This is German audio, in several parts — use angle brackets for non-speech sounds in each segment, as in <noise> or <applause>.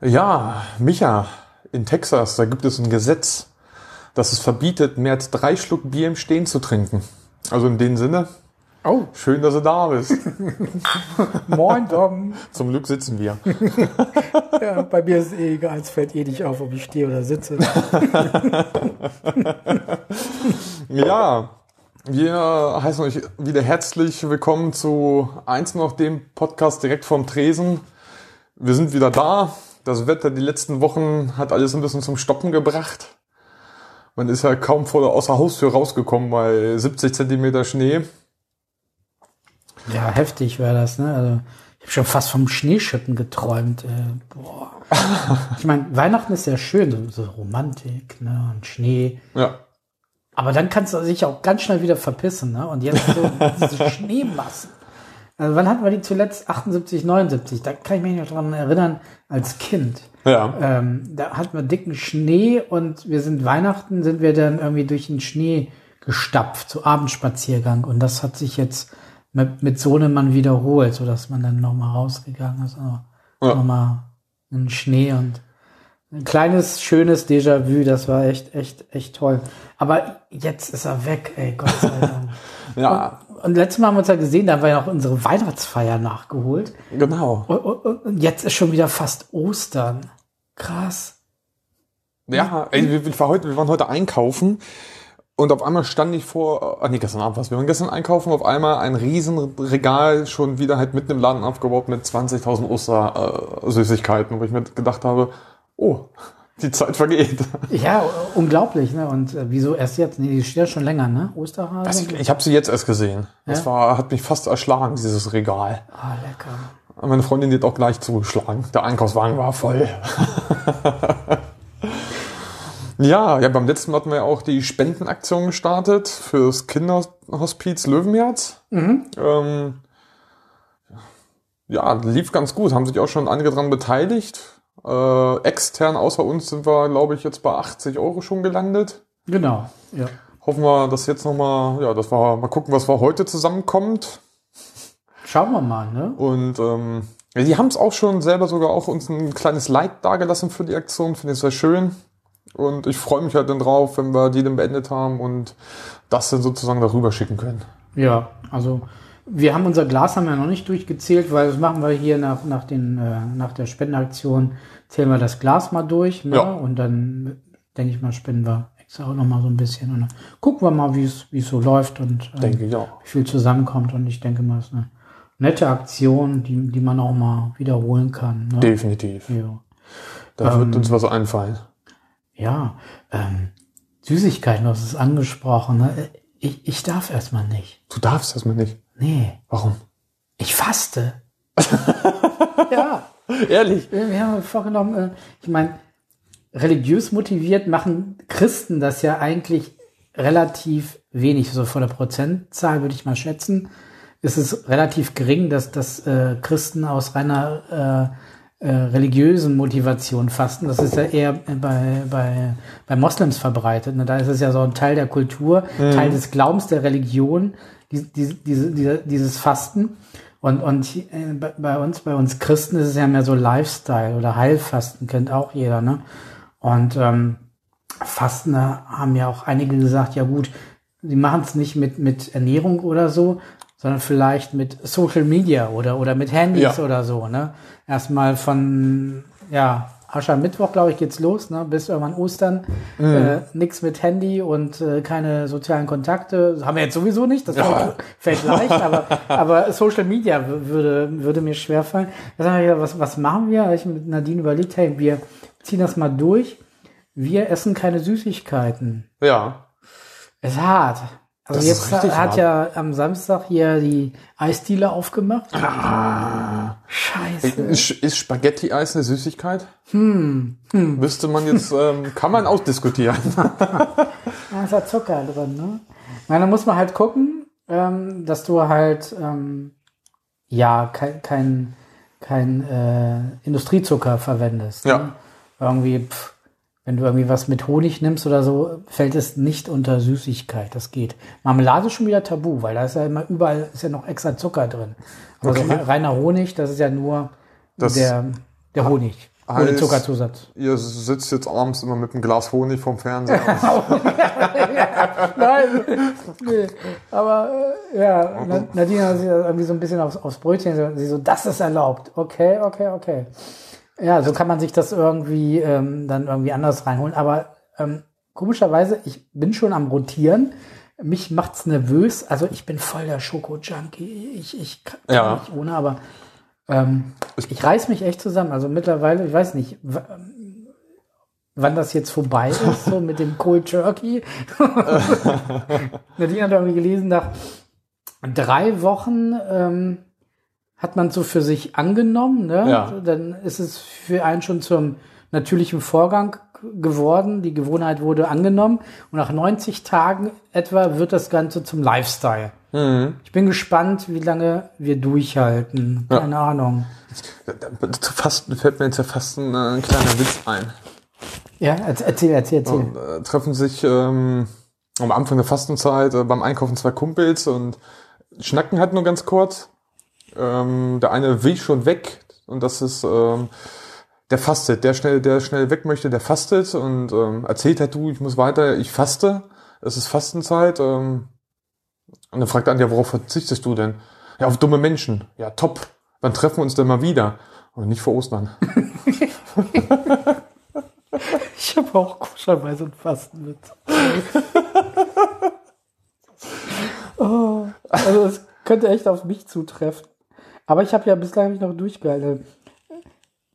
Ja, Micha, in Texas, da gibt es ein Gesetz, das es verbietet, mehr als drei Schluck Bier im Stehen zu trinken. Also in dem Sinne, Oh, schön, dass du da bist. <laughs> moin Dom. Zum Glück sitzen wir. <laughs> Ja, bei mir ist es eh egal, es fällt eh nicht auf, ob ich stehe oder sitze. <laughs> Ja, wir heißen euch wieder herzlich willkommen zu eins noch dem Podcast direkt vom Tresen. Wir sind wieder da. Das Wetter die letzten Wochen hat alles ein bisschen zum Stoppen gebracht. Man ist ja kaum vor der außer Haustür rausgekommen bei 70 Zentimeter Schnee. Ja, heftig war das, ne? Also, ich habe schon fast vom Schneeschippen geträumt. Äh, boah. <laughs> Ich meine, Weihnachten ist ja schön, so, so Romantik, ne? Und Schnee. Ja, Aber dann kannst du dich auch ganz schnell wieder verpissen, ne? Und jetzt so <laughs> diese Schneemassen. Also wann hatten wir die zuletzt? 78, 79. Da kann ich mich noch dran erinnern, als Kind. ja, Ähm, da hatten wir dicken Schnee und wir sind Weihnachten, sind wir dann irgendwie durch den Schnee gestapft, zu Abendspaziergang. Und das hat sich jetzt mit, mit Sohnemann wiederholt, sodass man dann nochmal rausgegangen ist. Also Ja. Nochmal einen Schnee und ein kleines, schönes Déjà-vu, das war echt, echt, echt toll. Aber jetzt ist er weg, ey, Gott sei <laughs> Dank. ja, Und letztes Mal haben wir uns ja gesehen, da haben wir ja noch unsere Weihnachtsfeier nachgeholt. genau. Und, und, und jetzt ist schon wieder fast Ostern. Krass. Ja, ey, wir, wir waren heute einkaufen und auf einmal stand ich vor, ah nee, gestern Abend was, wir waren gestern einkaufen, auf einmal ein Riesenregal schon wieder halt mitten im Laden aufgebaut mit 20.000 Oster-Süßigkeiten, wo ich mir gedacht habe, oh, <laughs> die Zeit vergeht. Ja, unglaublich, ne? Und äh, wieso erst jetzt? Nee, die steht ja schon länger, ne? Osterhase? Das, ich habe sie jetzt erst gesehen. Das Ja? war, hat mich fast erschlagen, dieses Regal. Ah, lecker. Meine Freundin hat auch gleich zugeschlagen. Der Einkaufswagen war voll. <laughs> ja, ja, beim letzten Mal hatten wir ja auch die Spendenaktion gestartet fürs Kinderhospiz Löwenherz. Ähm, ja, lief ganz gut. Haben sich auch schon einige dran beteiligt. Äh, extern außer uns sind wir, glaube ich, jetzt bei 80 Euro schon gelandet. Genau, ja. Hoffen wir, dass jetzt nochmal, ja, dass wir mal gucken, was wir heute zusammenkommt. Schauen wir mal, ne? Und ähm, die haben es auch schon selber sogar auch uns ein kleines Like dagelassen für die Aktion. Finde ich sehr schön. Und ich freue mich halt dann drauf, wenn wir die dann beendet haben und das dann sozusagen darüber schicken können. Ja, also wir haben unser Glas haben wir noch nicht durchgezählt, weil das machen wir hier nach, nach, den, äh, nach der Spendenaktion, zählen wir das Glas mal durch, ne? Ja. Und dann denke ich mal, spenden wir extra auch noch mal so ein bisschen und dann gucken wir mal, wie es so läuft und ähm, Denke ich auch. wie viel zusammenkommt. Und ich denke mal, es ist eine nette Aktion, die, die man auch mal wiederholen kann. Ne? Definitiv. Ja. Da wird uns was einfallen. Ja, ähm, Süßigkeiten, du hast es angesprochen. Ne? Ich, ich darf erstmal nicht. Du darfst erstmal nicht. Nee, Warum? ich faste. <laughs> ja, Ehrlich? wir wir haben vorgenommen, äh, ich meine, religiös motiviert machen Christen das ja eigentlich relativ wenig. So von der Prozentzahl würde ich mal schätzen, ist es relativ gering, dass, dass äh, Christen aus reiner äh, äh, religiösen Motivation fasten. Das ist ja eher bei, bei, bei Moslems verbreitet. Ne? Da ist es ja so ein Teil der Kultur, Teil des Glaubens der Religion, die, die, diese, diese, dieses Fasten. Und, und äh, bei, bei uns, bei uns Christen ist es ja mehr so Lifestyle oder Heilfasten, kennt auch jeder, ne? Und ähm, Fasten, da haben ja auch einige gesagt, ja gut, sie machen es nicht mit, mit Ernährung oder so, sondern vielleicht mit Social Media oder, oder mit Handys Ja. oder so, ne? Erstmal von, ja, Aschermittwoch, glaube ich, geht's los, ne? Bis irgendwann Ostern. Äh, nix mit Handy und äh, keine sozialen Kontakte. Haben wir jetzt sowieso nicht, das fällt, fällt leicht, aber, <laughs> aber Social Media würde, würde mir schwerfallen. Da haben wir gedacht, was, was machen wir? Hab Ich mit Nadine überlegt, hey, wir ziehen das mal durch. Wir essen keine Süßigkeiten. Ja. Ist hart. Also Das jetzt hat hart. ja am Samstag hier die Eisdiele aufgemacht. Scheiße. Ist, Spaghetti-Eis eine Süßigkeit? Hm. Müsste man jetzt, ähm, kann man ausdiskutieren. <laughs> Da ist ja Zucker drin, ne? Na, dann muss man halt gucken, ähm, dass du halt, ähm, ja, kein, kein, kein äh, Industriezucker verwendest. Ja. Ne? Irgendwie, pff, wenn du irgendwie was mit Honig nimmst oder so, fällt es nicht unter Süßigkeit. Das geht. Marmelade ist schon wieder tabu, weil da ist ja immer überall ist ja noch extra Zucker drin. Aber Okay. so reiner Honig, das ist ja nur Das der, der Honig. Ohne heißt- Zuckerzusatz. Ihr sitzt jetzt abends immer mit einem Glas Honig vorm Fernseher. <laughs> Nein, nee. Aber äh, ja, Na- Nadine hat sich irgendwie so ein bisschen aufs, aufs Brötchen, sie so, das ist erlaubt. Okay, okay, okay. Ja, so kann man sich das irgendwie ähm, dann irgendwie anders reinholen. Aber ähm, komischerweise, ich bin schon am Rotieren. Mich macht's nervös. Also ich bin voll der Schoko-Junkie. Ich, ich kann Ja. nicht ohne, aber ähm, ich reiß mich echt zusammen. Also mittlerweile, ich weiß nicht, ähm, wann das jetzt vorbei ist, so mit dem Cold Turkey. <laughs> Nadine hat irgendwie gelesen, nach drei Wochen ähm, hat man so für sich angenommen. Ne? Ja. Dann ist es für einen schon zum natürlichen Vorgang geworden. Die Gewohnheit wurde angenommen. Und nach 90 Tagen etwa wird das Ganze zum Lifestyle. Mhm. Ich bin gespannt, wie lange wir durchhalten. Ja. Keine Ahnung. Zu Fasten fällt mir jetzt ja fast ein, äh, ein kleiner Witz ein. Ja, erz- erzähl, erzähl, erzähl. Und, äh, treffen sich ähm, am Anfang der Fastenzeit äh, beim Einkaufen zwei Kumpels und schnacken halt nur ganz kurz. Ähm, der eine will schon weg und das ist ähm, der fastet, der schnell, der schnell weg möchte, der fastet und ähm, erzählt halt du, ich muss weiter, ich faste. Es ist Fastenzeit. Ähm, und dann fragt er an, ja, worauf verzichtest du denn? Ja, auf dumme Menschen. Ja, top. Wann treffen wir uns denn mal wieder? Und nicht vor Ostern. <laughs> Ich habe auch komischerweise einen Fastenwitz. <laughs> oh, also es könnte echt auf mich zutreffen. Aber ich habe ja bislang hab ich noch durchgehalten.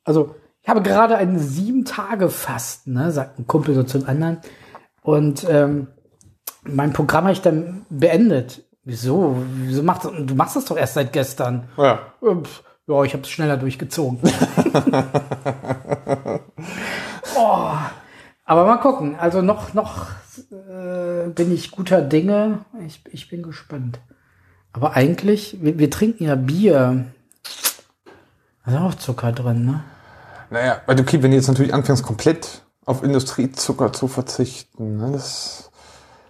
Also ich habe gerade einen sieben Tage Fasten, ne, sagt ein Kumpel so zum anderen. Und ähm, mein Programm habe ich dann beendet. Wieso? Wieso machst du, du machst das doch erst seit gestern? Ja. Ja, ich habe es schneller durchgezogen. <laughs> oh, aber mal gucken. Also noch, noch äh, bin ich guter Dinge. Ich, ich bin gespannt. Aber eigentlich, wir, wir trinken ja Bier. Da ist auch Zucker drin, ne? Naja, weil okay, wenn du jetzt natürlich anfängst, komplett auf Industriezucker zu verzichten, ne, das,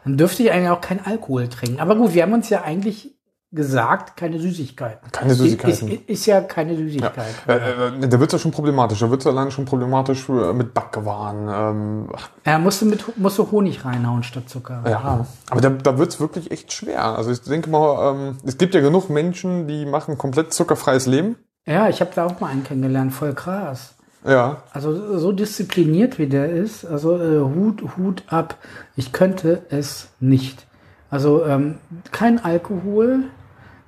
Dann dürfte ich eigentlich auch kein Alkohol trinken. Aber gut, wir haben uns ja eigentlich gesagt, keine Süßigkeiten. Keine Süßigkeiten. Ist, ist, ist ja keine ja, Süßigkeit. äh, äh, da wird's ja schon problematisch. Da wird's ja allein schon problematisch äh, mit Backwaren. Ähm, ach, Er musste mit musste Honig reinhauen statt Zucker. ja. Aber da, da wird's wirklich echt schwer. Also ich denke mal, ähm, es gibt ja genug Menschen, die machen komplett zuckerfreies Leben. Ja, ich habe da auch mal einen kennengelernt, voll krass. Ja. Also so diszipliniert wie der ist, also äh, Hut, Hut ab. Ich könnte es nicht. Also ähm, kein Alkohol,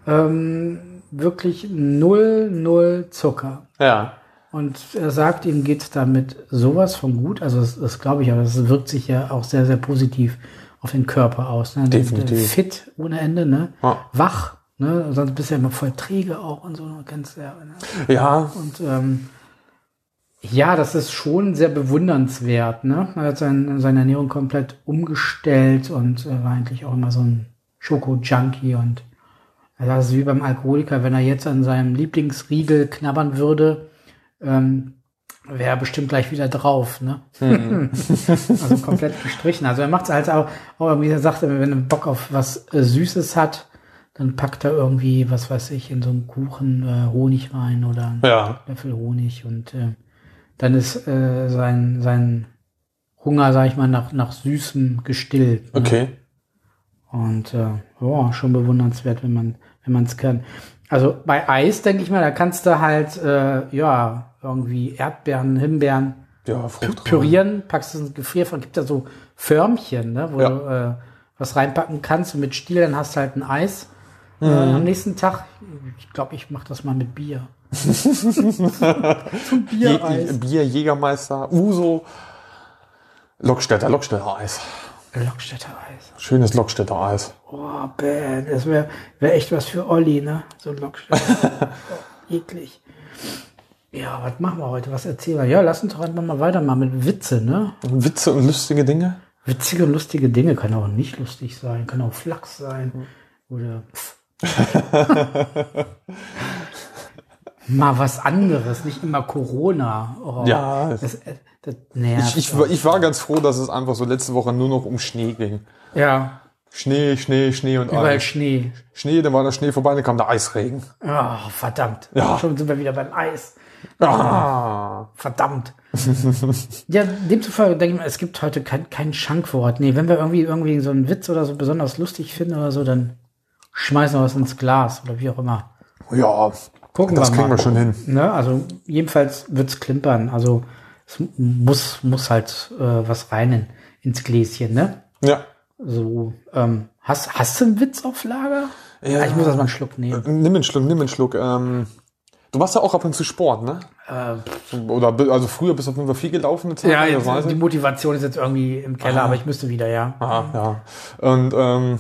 ähm, wirklich null, null Zucker. Ja. Und er sagt, ihm geht damit sowas von gut. Also das, das glaube ich, aber das wirkt sich ja auch sehr, sehr positiv auf den Körper aus. Ne? Definitiv. Fit ohne Ende, ne? Ja. Wach, ne? Sonst bist du ja immer voll träge auch und so, kennst ja. Ne? Ja. Und ähm, ja, das ist schon sehr bewundernswert. Ne? Er hat sein, seine Ernährung komplett umgestellt und äh, war eigentlich auch immer so ein Schoko-Junkie. Und also das ist wie beim Alkoholiker, wenn er jetzt an seinem Lieblingsriegel knabbern würde, ähm, wäre er bestimmt gleich wieder drauf. Ne? <laughs> also komplett gestrichen. Also er macht es halt auch, auch irgendwie, er sagt, wenn er Bock auf was äh, Süßes hat, dann packt er irgendwie, was weiß ich, in so einen Kuchen äh, Honig rein oder einen Ja. Löffel Honig und äh, dann ist äh, sein, sein Hunger, sag ich mal, nach, nach Süßem gestillt. Ne? Okay. Und äh, ja, schon bewundernswert, wenn man wenn man es kann. Also bei Eis denke ich mal, da kannst du halt äh, ja irgendwie Erdbeeren, Himbeeren Ja, pürieren, packst es ins Gefrierfach, gibt da so Förmchen, ne, wo Ja. du äh, was reinpacken kannst und mit Stiel dann hast du halt ein Eis. Äh, Mhm. am nächsten Tag, ich glaube, ich mache das mal mit Bier. <laughs> Zum Je. Bier, Jägermeister, Uso, Lockstädter, Lockstädter Eis. Lockstädter Eis. Schönes Lockstädter Eis. Oh, bad. Das wäre wär echt was für Olli, ne? So ein Lockstädter. <laughs> oh, eklig. Ja, was machen wir heute? Was erzählen wir? Ja, lass uns doch einfach mal weitermachen mit Witze, ne? Witze und lustige Dinge. Witzige und lustige Dinge kann auch nicht lustig sein, kann auch Flachs sein. Oder pff. <laughs> <laughs> Mal was anderes, nicht immer Corona. Oh, Ja. Das, das nervt. Ich, ich, war- ich war ganz froh, dass es einfach so letzte Woche nur noch um Schnee ging. ja, Schnee, Schnee, Schnee und überall Eis. Schnee. Schnee, dann war der Schnee vorbei, dann kam der Eisregen. Oh, verdammt. Ja. Schon sind wir wieder beim Eis. Ah. Verdammt. <laughs> ja, demzufolge denke ich mal, es gibt heute kein, kein Schankwort. Nee, wenn wir irgendwie, irgendwie so einen Witz oder so besonders lustig finden oder so, dann schmeißen wir was ins Glas oder wie auch immer. Ja, Gucken das wir kriegen mal. wir schon hin. Ne? Also jedenfalls wird's klimpern. Also es muss, muss halt äh, was rein in, ins Gläschen, ne? Ja. So, ähm, hast, hast du einen Witz auf Lager? Ja. Ah, Ich muss erst mal einen Schluck nehmen. Nimm einen Schluck, nimm einen Schluck. Ähm, du machst ja auch ab und zu Sport, ne? Äh, Oder also früher bist du auf jeden Fall viel gelaufen. Eine Zeit ja, jetzt, das die. Motivation ist jetzt irgendwie im Keller, Ah. aber ich müsste wieder, ja. Aha, ja. Und ähm,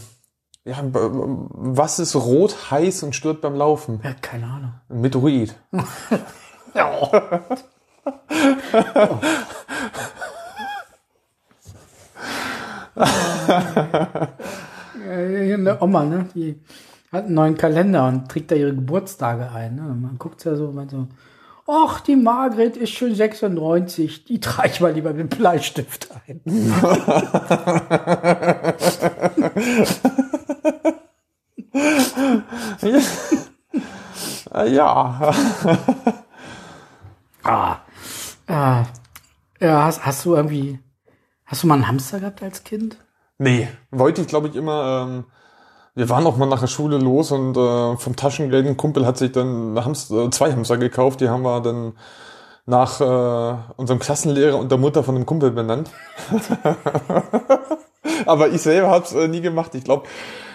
ja, was ist rot, heiß und stört beim Laufen? Ja, keine Ahnung. Ein Meteorit. <laughs> Ja. Äh, Eine Oma, ne? Die hat einen neuen Kalender und trägt da ihre Geburtstage ein. Ne? Man guckt ja so und meint so, ach, die Margret ist schon 96, die trage ich mal lieber mit dem Bleistift ein. <laughs> <laughs> <laughs> Ja. Ah. Ah. Ja, hast, hast du irgendwie, hast du mal einen Hamster gehabt als Kind? Nee, wollte ich glaube ich immer. Ähm, wir waren auch mal nach der Schule los und äh, vom Taschengeld ein Kumpel hat sich dann Hamster, äh, zwei Hamster gekauft. Die haben wir dann nach äh, unserem Klassenlehrer und der Mutter von dem Kumpel benannt. <laughs> Aber ich selber hab's äh, nie gemacht. Ich glaube,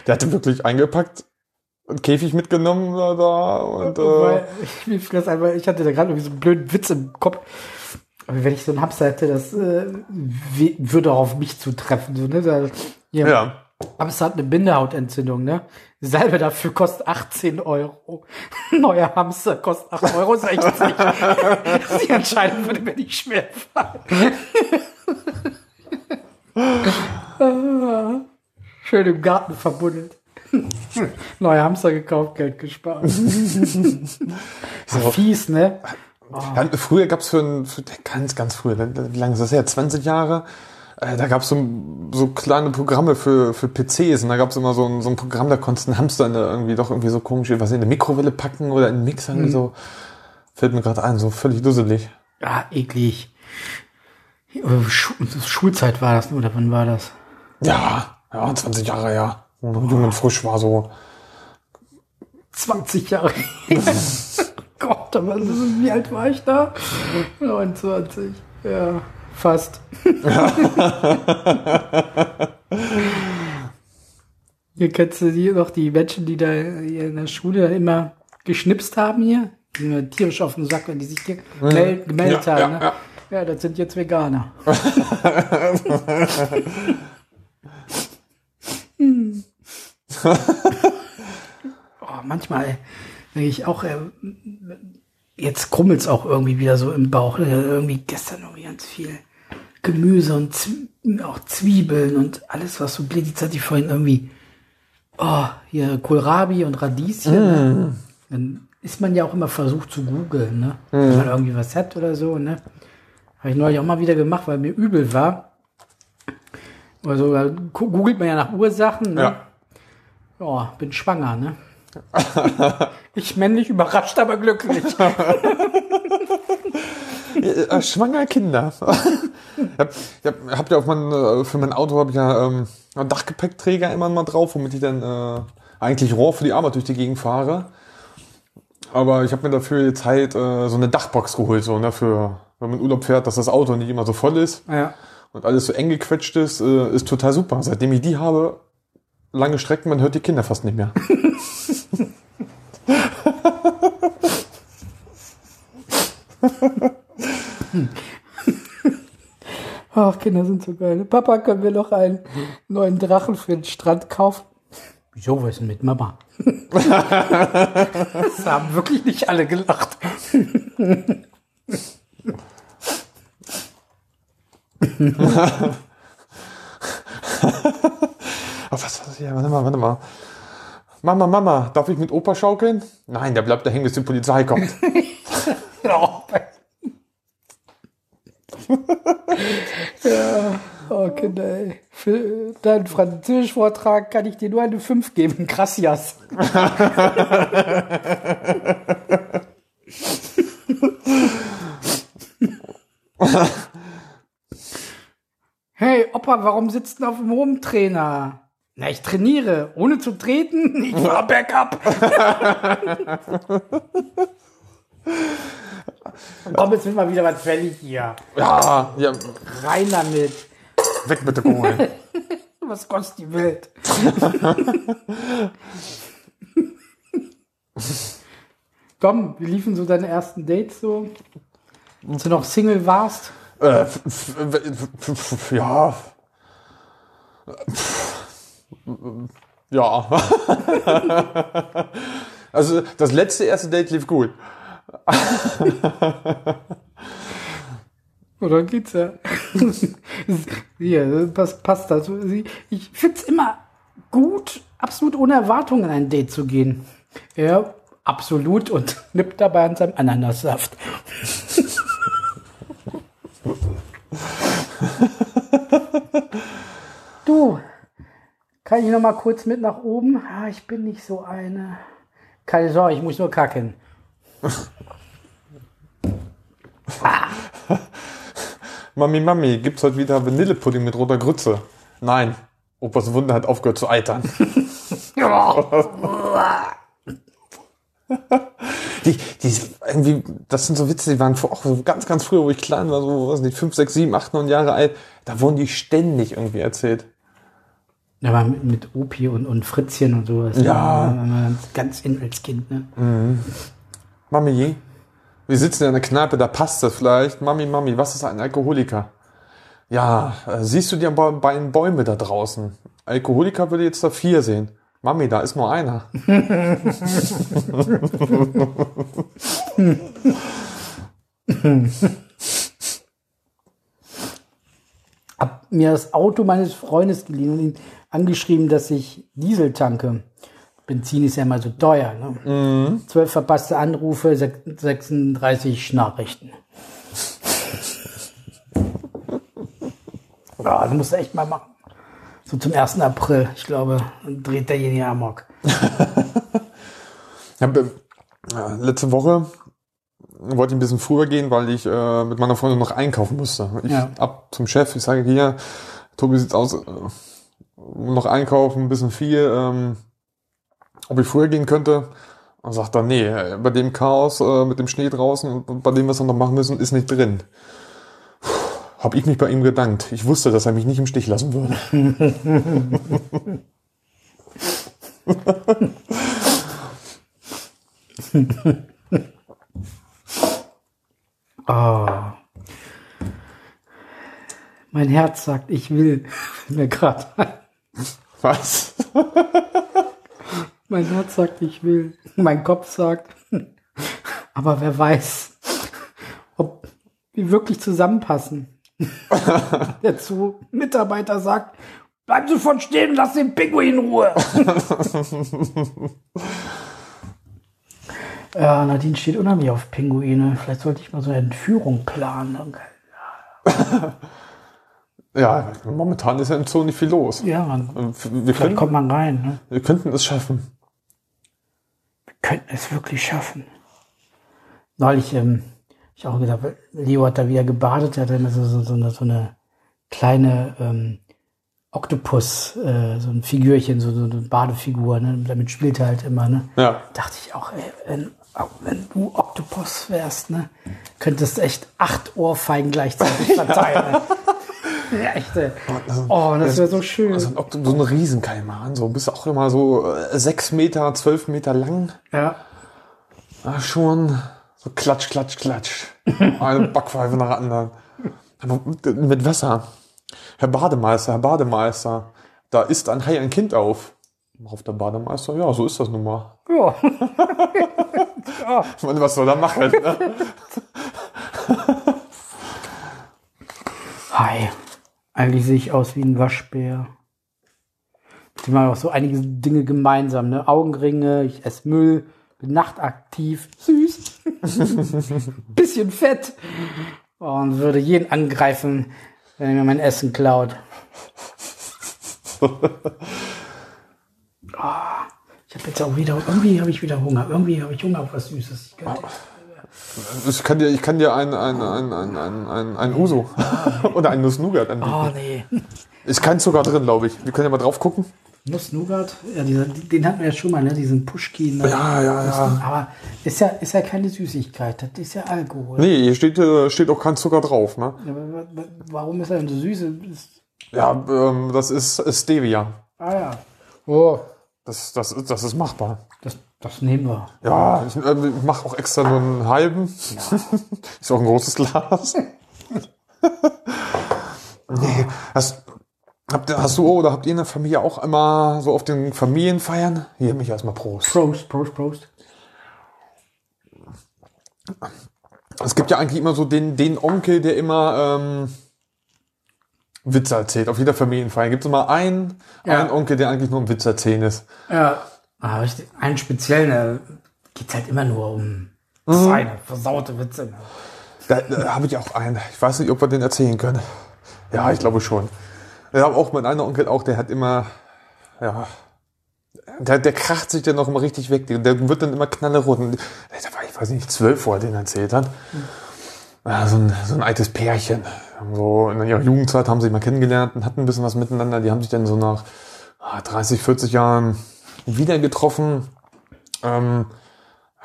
der hatte wirklich eingepackt, einen Käfig mitgenommen äh, da und äh, ich, mir das einfach, ich hatte da gerade irgendwie so einen blöden Witz im Kopf. Aber wenn ich so einen Hamster hätte, das äh, würde auch auf mich zutreffen. So, ne? da, ja. ja. Hamster hat eine Bindehautentzündung, ne? Salbe dafür kostet 18 Euro. <laughs> Neuer Hamster kostet 8,60 Euro. <laughs> Die Entscheidung würde mir nicht schwer fallen. <laughs> Schön im Garten verbuddelt. <laughs> Neuer Hamster gekauft, Geld gespart. <laughs> So. Fies, ne? Ja, früher gab's für, ein, für ganz, ganz früher, wie lange ist das her? 20 Jahre? Äh, da gab's so, so kleine Programme für, für PCs und da gab's immer so ein, so ein Programm, da konntest du einen Hamster irgendwie doch irgendwie so komisch, was in eine Mikrowelle packen oder in einen Mixer irgendwie so. Fällt mir gerade ein, so völlig dusselig. Ah, eklig. Äh, Schu Schulzeit war das, oder wann war das? Ja, ja, 20 Jahre, ja. Jung und frisch war so. 20 Jahre. <laughs> Gott, aber wie alt war ich da? 29. Ja, fast. <laughs> hier kennst du die noch die Menschen, die da hier in der Schule immer geschnipst haben hier? Die sind mir tierisch auf den Sack, wenn die sich hier gemel gemeldet Ja, haben. ja, ne? ja. ja, das sind jetzt Veganer. <laughs> Hm. <laughs> oh, manchmal denke ich auch, äh, jetzt krummelt's auch irgendwie wieder so im Bauch. ne? Irgendwie gestern irgendwie ganz viel Gemüse und Zwie auch Zwiebeln und alles, was so glitzert, hatte ich vorhin irgendwie, oh, hier Kohlrabi und Radieschen. Ne? Dann ist man ja auch immer versucht zu googeln, ne? Wenn man irgendwie was hat oder so, ne? Habe ich neulich auch mal wieder gemacht, weil mir übel war. Also googelt man ja nach Ursachen, ne? Ja. Ja, bin schwanger, ne? <laughs> ich männlich überrascht, aber glücklich. <laughs> Äh, schwanger Kinder. ich hab, ich hab, hab ja auf mein, äh, für mein Auto habe ich ja ähm, einen Dachgepäckträger immer mal drauf, womit ich dann äh, eigentlich Rohr für die Arbeit durch die Gegend fahre. Aber ich habe mir dafür jetzt halt äh, so eine Dachbox geholt, so ne, für wenn man Urlaub fährt, dass das Auto nicht immer so voll ist ja. und alles so eng gequetscht ist, äh, ist total super. Seitdem ich die habe, lange Strecken, man hört die Kinder fast nicht mehr. Ach, Kinder sind so geil. Papa, können wir noch einen neuen Drachen für den Strand kaufen? Wieso, was ist denn mit Mama? <laughs> das haben wirklich nicht alle gelacht. <laughs> Aber was, was, ja, warte mal, warte mal. Mama, Mama, darf ich mit Opa schaukeln? Nein, der bleibt da hängen, bis die Polizei kommt. Genau. <laughs> ja, oh Kinder, ey. Für deinen Französisch-Vortrag kann ich dir nur eine 5 geben. Gracias. <laughs> hey, Opa, warum sitzt du auf dem Hometrainer? Na, ich trainiere, ohne zu treten. <laughs> Ich war Backup. Komm, jetzt wird mal wieder was fällig hier. Ja, ja, Rein damit. weg mit der Kohle. <laughs> Was kostet die Welt? <laughs> Komm, wie liefen so deine ersten Dates so? Als du noch Single warst? äh, f- ja. Ja. <laughs> also das letzte erste Date lief gut. Oder geht's ja? <laughs> Hier, das passt dazu. Ich find's immer gut, absolut ohne Erwartungen in ein Date zu gehen. Er absolut und <laughs> nippt dabei an seinem Ananassaft. du, kann ich noch mal kurz mit nach oben? Ah, ich bin nicht so eine. Keine Sorge, ich muss nur kacken. <laughs> Mami, Mami, gibt's heute wieder Vanillepudding mit roter Grütze? Nein. Opas Wunder hat aufgehört zu eitern. <laughs> Die, die, irgendwie, das sind so Witze, die waren auch ganz, ganz früher, wo ich klein war, so, weiß nicht, fünf, sechs, sieben, acht, neun Jahre alt, da wurden die ständig irgendwie erzählt. Ja, aber mit, Opi und, und Fritzchen und sowas. Ja. Ne? Ganz in als Kind, ne? Mami, wir sitzen in einer Kneipe, da passt das vielleicht. Mami, Mami, was ist ein Alkoholiker? Ja, äh, siehst du die beiden Bäume da draußen? Alkoholiker würde jetzt da vier sehen. Mami, da ist nur einer. <laughs> Hab mir das Auto meines Freundes geliehen und ihn angeschrieben, dass ich Diesel tanke. Benzin ist ja mal so teuer. Ne? Zwölf verpasste Anrufe, sech- 36 Nachrichten. <laughs> Ja, das musst du echt mal machen. So zum 1. April, ich glaube, dreht derjenige Amok. <laughs> Äh, letzte Woche wollte ich ein bisschen früher gehen, weil ich äh, mit meiner Freundin noch einkaufen musste. Ich Ja. ab zum Chef, ich sage hier, Tobi sieht's aus, äh, noch einkaufen, ein bisschen viel, ähm, ob ich früher gehen könnte. Und sagt er, nee, bei dem Chaos äh, mit dem Schnee draußen und bei dem, was wir noch machen müssen, ist nicht drin. Puh, Hab ich mich bei ihm gedankt. Ich wusste, dass er mich nicht im Stich lassen würde. Ah. Mein Herz sagt, ich will. Mir gerade. Was? <laughs> Mein Herz sagt, ich will. Mein Kopf sagt, aber wer weiß, ob wir wirklich zusammenpassen. <laughs> Der Zoo Mitarbeiter sagt, bleib sofort stehen, lass den Pinguin in Ruhe. <laughs> ja, Nadine steht unheimlich auf Pinguine. Vielleicht sollte ich mal so eine Entführung planen. Ja, momentan ist ja im Zoo nicht viel los. Ja, man, Wir, können, kommt man rein. Ne? wir könnten es schaffen. könnten es wirklich schaffen. Neulich, ähm, ich auch gedacht, Leo hat da wieder gebadet, er hat dann so, so, so, eine, so eine kleine ähm, Oktopus, äh, so ein Figürchen, so, so eine Badefigur, ne? damit spielt er halt immer. Ne? Ja. Dachte ich auch, ey, wenn, auch wenn du Oktopus wärst, ne, könntest du echt acht Ohrfeigen gleichzeitig <laughs> verteilen. Ne? ja, echt, ey. Oh, das wäre so schön. Also ein so ein Riesenkaiman, so bist auch immer so äh, sechs Meter, zwölf Meter lang. ja. Ah, schon so klatsch, klatsch, klatsch. <laughs> Eine Backpfeife nach der anderen. Aber mit Wasser. Herr Bademeister, Herr Bademeister, da isst ein Hai ein Kind auf. Auf der Bademeister, ja, so ist das nun mal. Ja. <laughs> Ich meine, was soll er machen? Ne? Hi. Eigentlich sehe ich aus wie ein Waschbär. Die haben auch so einige Dinge gemeinsam, ne? Augenringe, ich esse Müll, bin nachtaktiv, süß, <laughs> bisschen fett und würde jeden angreifen, wenn er mir mein Essen klaut. <laughs> Ah, ich habe jetzt auch wieder, irgendwie habe ich wieder Hunger. Irgendwie habe ich Hunger auf was Süßes. Ich könnte, Ich kann dir, ich kann dir ein, ein, ein, ein, ein, ein, ein Uso <laughs> oder ein Nuss-Nougat anbieten. oh nee. Ist kein Zucker drin, glaube ich. Wir können ja mal drauf gucken. Nuss-Nougat, ja, dieser, den hatten wir ja schon mal, ne? diesen Pushkin. ne? Ja, ja, ja. Aber ist ja, ist ja keine Süßigkeit, das ist ja Alkohol. Nee, hier steht, äh, steht auch kein Zucker drauf. Ne? Ja, Warum ist er denn so süß? Ja, ähm, das ist Stevia. ah ja. Oh, Das, das, ist- das ist machbar. das, das nehmen wir. Ja, ich, äh, ich mache auch extra nur einen halben. <laughs> ist auch ein großes Glas. <laughs> nee, hast, habt, hast du oder habt ihr in der Familie auch immer so auf den Familienfeiern? Hier, mich erstmal Prost. Prost, Prost, Prost. Es gibt ja eigentlich immer so den, den Onkel, der immer ähm, Witze erzählt. Auf jeder Familienfeier gibt es immer einen, Ja. einen Onkel, der eigentlich nur ein Witz erzählen ist. Ja, aber ich, einen speziellen, da geht's halt immer nur um seine versaute Witze. ne? Da, da habe ich auch einen. Ich weiß nicht, ob wir den erzählen können. Ja, ich glaube schon. Ja, aber auch mein einer Onkel auch, der hat immer, ja, der, der kracht sich dann noch immer richtig weg. Der, der wird dann immer knallerot. Und Der war, ich weiß nicht, zwölf, wo er den erzählt hat. Ja, so, ein, so ein altes Pärchen. So in ihrer Jugendzeit haben sie sich mal kennengelernt und hatten ein bisschen was miteinander. Die haben sich dann so nach ah, 30, 40 Jahren wieder getroffen. Ähm,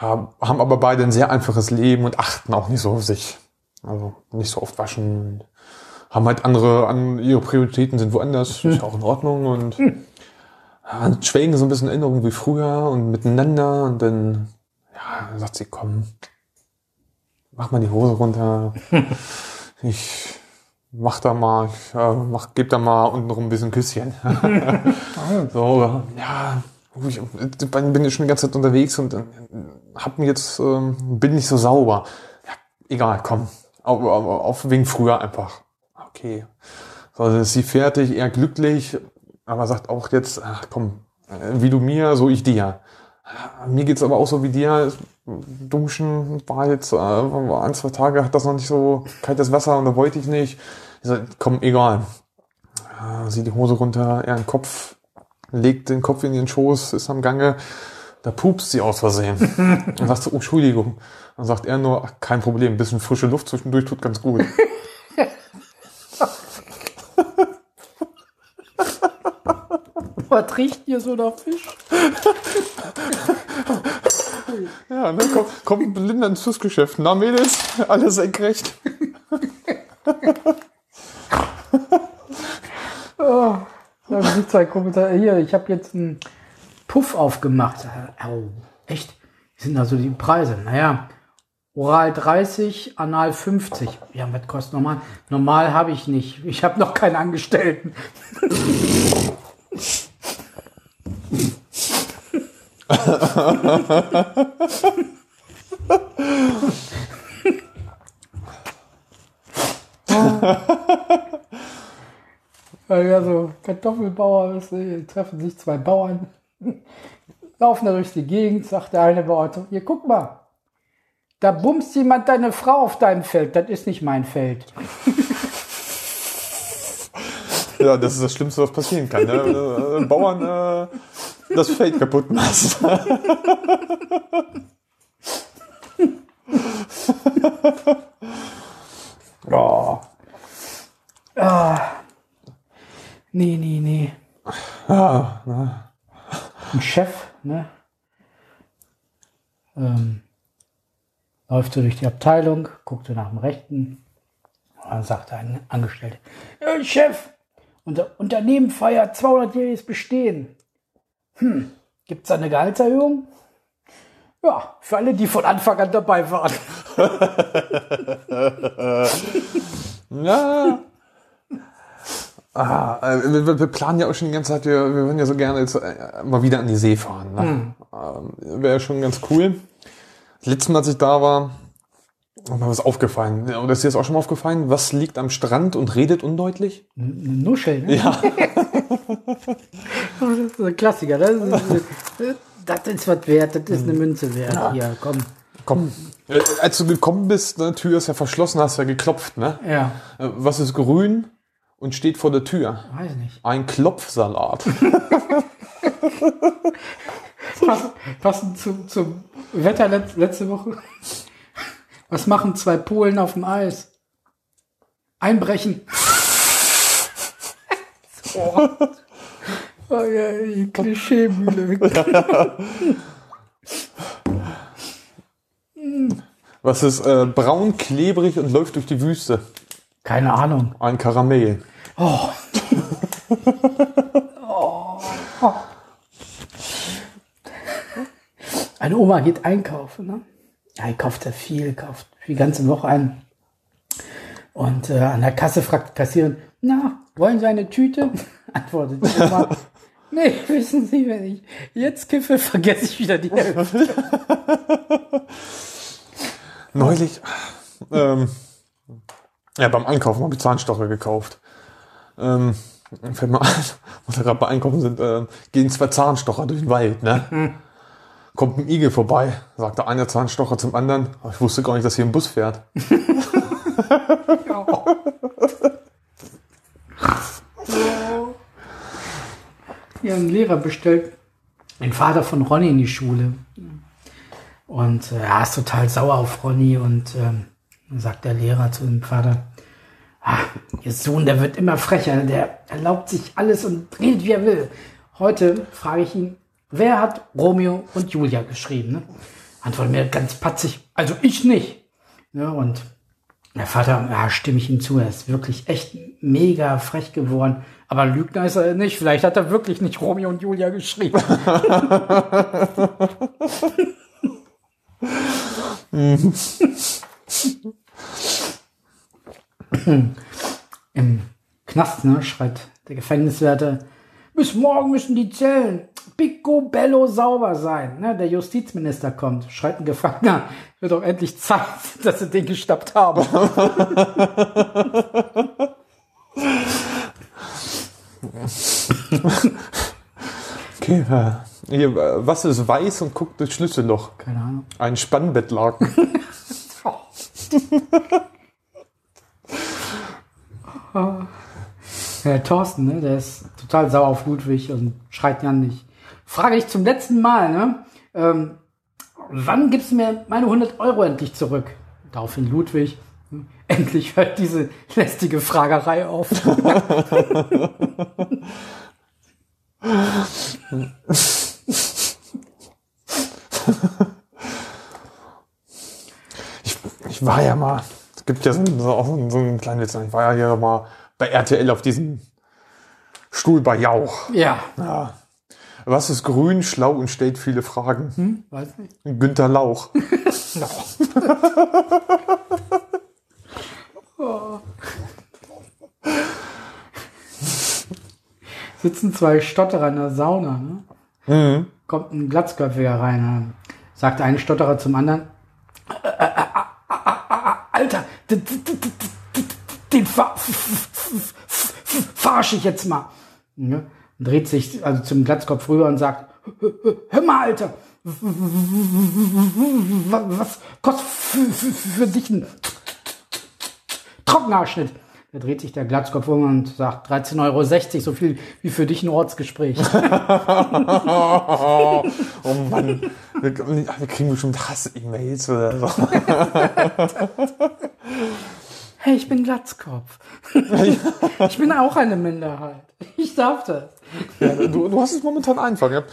haben aber beide ein sehr einfaches Leben und achten auch nicht so auf sich. Also nicht so oft waschen. Haben halt andere, an, ihre Prioritäten sind woanders. Ist ja auch in Ordnung und ja, schwelgen so ein bisschen Erinnerungen wie früher und miteinander und dann ja, sagt sie, komm, mach mal die Hose runter. <laughs> Ich mach da mal, ich, äh, mach, geb da mal untenrum ein bisschen Küsschen. <laughs> <laughs> so, ja, ich bin jetzt schon die ganze Zeit unterwegs und äh, hab mir jetzt, ähm, bin nicht so sauber. Ja, egal, komm. Auf, auf, wegen früher einfach. Okay. So, dann ist sie fertig, eher glücklich, aber sagt auch jetzt, ach komm, äh, wie du mir, so ich dir. Äh, Mir geht's aber auch so wie dir. Duschen war jetzt äh, ein, zwei Tage, hat das noch nicht so kaltes Wasser und da wollte ich nicht. Ich sag, komm, egal. Äh, Sie die Hose runter, er den Kopf, legt den Kopf in ihren Schoß, ist am Gange. Da pupst sie aus Versehen. <laughs> Und sagt so, oh, Entschuldigung. Dann sagt er nur, ach, kein Problem, ein bisschen frische Luft zwischendurch tut ganz gut. <laughs> Was riecht hier so nach Fisch? <laughs> Ja, ne, komm, kommt Linda ins Schussgeschäft. Na, Mädels, alles senkrecht. Da sich zwei Kommentare. Hier, ich habe jetzt einen Puff aufgemacht. Au, echt? Wie sind da so die Preise? Naja, Oral 30, Anal 50. Ja, was kostet normal? Normal habe ich nicht. Ich habe noch keinen Angestellten. <laughs> Ja, so Kartoffelbauer, weißt du, treffen sich zwei Bauern, <laughs> laufen da durch die Gegend, sagt der eine Bauer, hier guck mal, da bumst jemand deine Frau auf deinem Feld, das ist nicht mein Feld. <laughs> Ja, das ist das Schlimmste, was passieren kann. Ne? Äh, Bauern äh, das Feld kaputt machen. <laughs> Oh. Ah. Nee, nee, nee. Ja, ne? Ein Chef, ne? Ähm, läuft so durch die Abteilung, guckt so nach dem Rechten. Und dann sagt ein Angestellter, "Äh, Chef, unser Unternehmen feiert 200-jähriges Bestehen. Hm, gibt's da eine Gehaltserhöhung? Ja, für alle, die von Anfang an dabei waren. <laughs> Ja. Ah, äh, wir, wir- planen ja auch schon die ganze Zeit, wir, wir würden ja so gerne jetzt äh, mal wieder an die See fahren. Ne? Ähm, Wäre schon ganz cool. Das letzte Mal, als ich da war, Ist mir was aufgefallen. Oder ist dir das auch schon mal aufgefallen? Was liegt am Strand und redet undeutlich? Eine Nuschel, ne? Ja. <laughs> Das ist ein Klassiker. Das ist, das ist was wert, das ist eine Münze wert. Hier, komm. Komm. Äh, Als du gekommen bist, ne, Tür ist ja verschlossen, hast ja geklopft, ne? Ja, Was ist grün und steht vor der Tür? weiß nicht. Ein Klopfsalat. <laughs> Pass, passend zum, zum Wetter let, letzte Woche. Was machen zwei Polen auf dem Eis? Einbrechen. oh. <laughs> Oh ja, die Klischeemühle. Was ist äh, braun, klebrig und läuft durch die Wüste? Keine Ahnung. Ein Karamell. <laughs> Eine Oma geht einkaufen, ne? Ja, die kauft ja viel, kauft die ganze Woche ein. Und äh, an der Kasse fragt die Kassiererin, na, wollen Sie eine Tüte? <laughs> Antwortet die Oma, <laughs> nee, wissen Sie, wenn ich jetzt kiffe, vergesse ich wieder die Hälfte. Neulich, ähm, ja, beim Einkaufen habe ich Zahnstocher gekauft. Ähm, fällt mir <laughs> ein, was wir gerade bei Einkaufen sind, ähm, gehen zwei Zahnstocher durch den Wald, ne? Kommt ein Igel vorbei, sagt der eine Zahnstocher zum anderen, "Oh, ich wusste gar nicht, dass hier ein Bus fährt. <laughs> Ja, ein Lehrer bestellt den Vater von Ronny in die Schule. Und äh, er ist total sauer auf Ronny und ähm, sagt der Lehrer zu dem Vater, ah, ihr Sohn, der wird immer frecher, der erlaubt sich alles und redet, wie er will. Heute frage ich ihn, wer hat Romeo und Julia geschrieben? Ne? Antwortet mir ganz patzig, also ich nicht. Ja, und der Vater, ja, stimme ich ihm zu, er ist wirklich echt mega frech geworden. Aber Lügner ist er nicht. Vielleicht hat er wirklich nicht Romeo und Julia geschrieben. <clears throat> Im Knast ne, schreit der Gefängniswärter, bis morgen müssen die Zellen picobello sauber sein. Ne, der Justizminister kommt, schreit ein Gefangener, wird doch endlich Zeit, <laughs> dass sie den gestoppt haben. Okay, äh, hier, äh, was ist weiß und guckt durch Schlüsselloch? Keine Ahnung. Ein Spannbettlaken. <laughs> <laughs> <laughs> Der Thorsten, ne, der ist total sauer auf Ludwig und schreit Jan nicht. Frage ich zum letzten Mal, ne? Ähm, wann gibst du mir meine 100 Euro endlich zurück? Daraufhin Ludwig. hm, Endlich hört diese lästige Fragerei auf. <laughs> Ich, ich war ja mal, es gibt ja so, so, so, einen kleinen Witz, ich war ja hier mal bei RTL auf diesem Stuhl bei Jauch. ja. Ja. Was ist grün, schlau und stellt viele Fragen? Hm? Weiß nicht. Günter Lauch. <laughs> <laughs> Sitzen zwei Stotterer in der Sauna, ne? Kommt ein Glatzköpfiger rein. Sagt eine Stotterer zum anderen. "Äh, äh, äh, äh, äh, äh, Alter, den verarsche ich jetzt mal. Ne? Und dreht sich also zum Glatzkopf rüber und sagt, hör mal, Alter, was kostet für, dich ein Trockenhaarschnitt? Da dreht sich der Glatzkopf um und sagt 13,60 Euro, so viel wie für dich ein Ortsgespräch. <laughs> <laughs> Oh Mann. Wir, wir kriegen bestimmt Hass-E-Mails oder so. <laughs> Hey, ich bin Glatzkopf. ich bin auch eine Minderheit. Ich darf das. Ja, du, du hast es momentan einfach. Ja?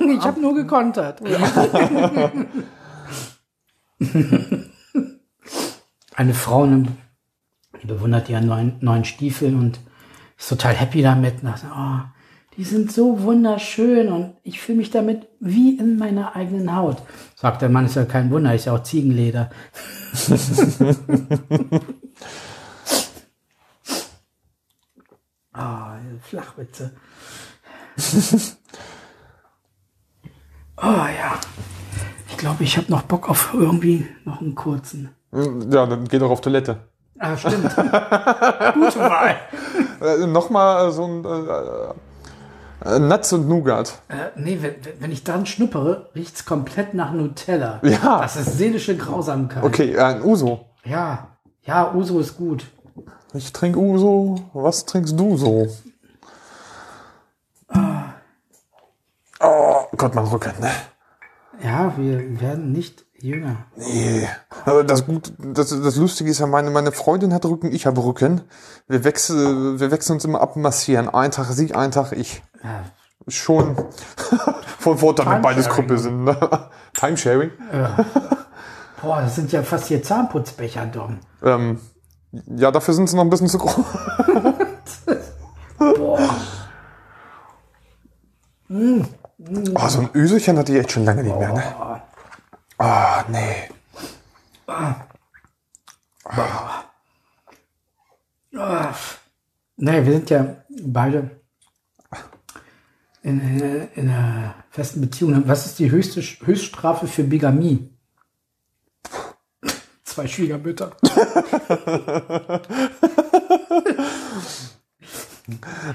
Ich habe nur gekontert. Eine Frau die bewundert ihren neuen, neuen Stiefel und ist total happy damit. Und sagt, oh, die sind so wunderschön und ich fühle mich damit wie in meiner eigenen Haut. Sagt der Mann, ist ja kein Wunder, ist ja auch Ziegenleder. <laughs> Ah, Flachwitze. oh <laughs> ja. Ich glaube, ich habe noch Bock auf irgendwie noch einen kurzen. Ja, dann geht doch auf Toilette. Ah, stimmt. <laughs> Gute Wahl. Äh, Nochmal so ein äh, äh, Nuts und Nougat. Äh, nee, wenn, wenn ich dran schnuppere, riecht's komplett nach Nutella. Ja. Das ist seelische Grausamkeit. Okay, äh, ein Uso. Ja. Ja, Uso ist gut. Ich trinke Uso. Was trinkst du so? Oh Gott, mein Rücken, ne? Ja, wir werden nicht jünger. Nee. Aber das gut, das, das Lustige ist ja, meine, meine Freundin hat Rücken, ich habe Rücken. Wir wechseln, wir wechseln uns immer ab und massieren. Ein Tag sie, ein Tag ich. Ja, Schon <laughs> von Vorteil, wenn beides. Gruppe sind. Ne? Timesharing. <laughs> boah, das sind ja fast hier Zahnputzbecher, Dom. Ähm, ja, dafür sind sie noch ein bisschen zu groß. <laughs> Boah. Oh, so ein Öselchen hatte ich echt schon lange nicht mehr, ne? Ah, nee. Nee, wir sind ja beide in, in, in einer festen Beziehung. Was ist die höchste Höchststrafe für Bigamie? Zwei Schwiegermütter. <laughs>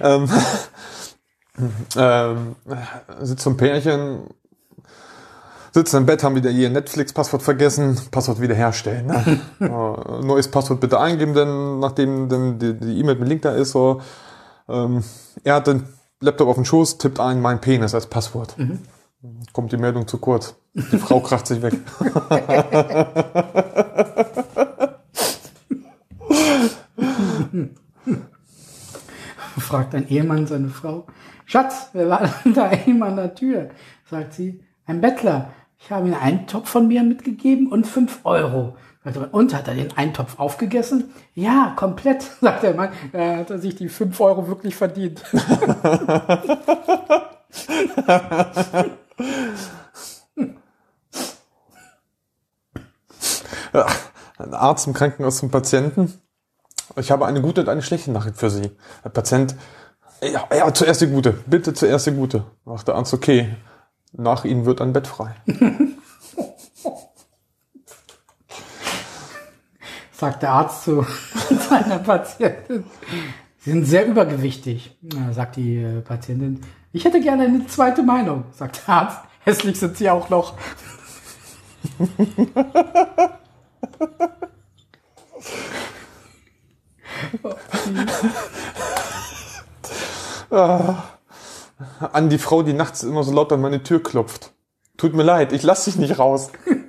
Ähm, <laughs> ähm, sitzt so ein Pärchen, sitzen im Bett, haben wieder ihr Netflix-Passwort vergessen, Passwort wiederherstellen. Ne? <laughs> äh, neues Passwort bitte eingeben, denn nachdem dann die E-Mail mit Link da ist, so, ähm, er hat den Laptop auf den Schoß, tippt ein mein Penis als Passwort. Kommt die Meldung zu kurz. Die Frau kracht sich weg. <laughs> Fragt ein Ehemann seine Frau. Schatz, wer war denn <laughs> da eben an der Tür? Sagt sie, ein Bettler. Ich habe ihm einen Topf von mir mitgegeben und fünf Euro. Er, Und hat er den Eintopf aufgegessen? Ja, komplett, <laughs> sagt der Mann. Da hat er sich die fünf Euro wirklich verdient. <laughs> Ein Arzt im Krankenhaus zum Patienten. Ich habe eine gute und eine schlechte Nachricht für Sie. Der Patient, ja, ja zuerst die gute. Bitte zuerst die gute. Macht der Arzt, okay. Nach Ihnen wird ein Bett frei. <laughs> sagt der Arzt zu <laughs> seiner Patientin. Sie sind sehr übergewichtig, Ja, sagt die äh, Patientin. Ich hätte gerne eine zweite Meinung, sagt der Arzt. Hässlich sind sie auch noch. <laughs> <laughs> An die Frau, die nachts immer so laut an meine Tür klopft. Tut mir leid, ich lass dich nicht raus. <laughs>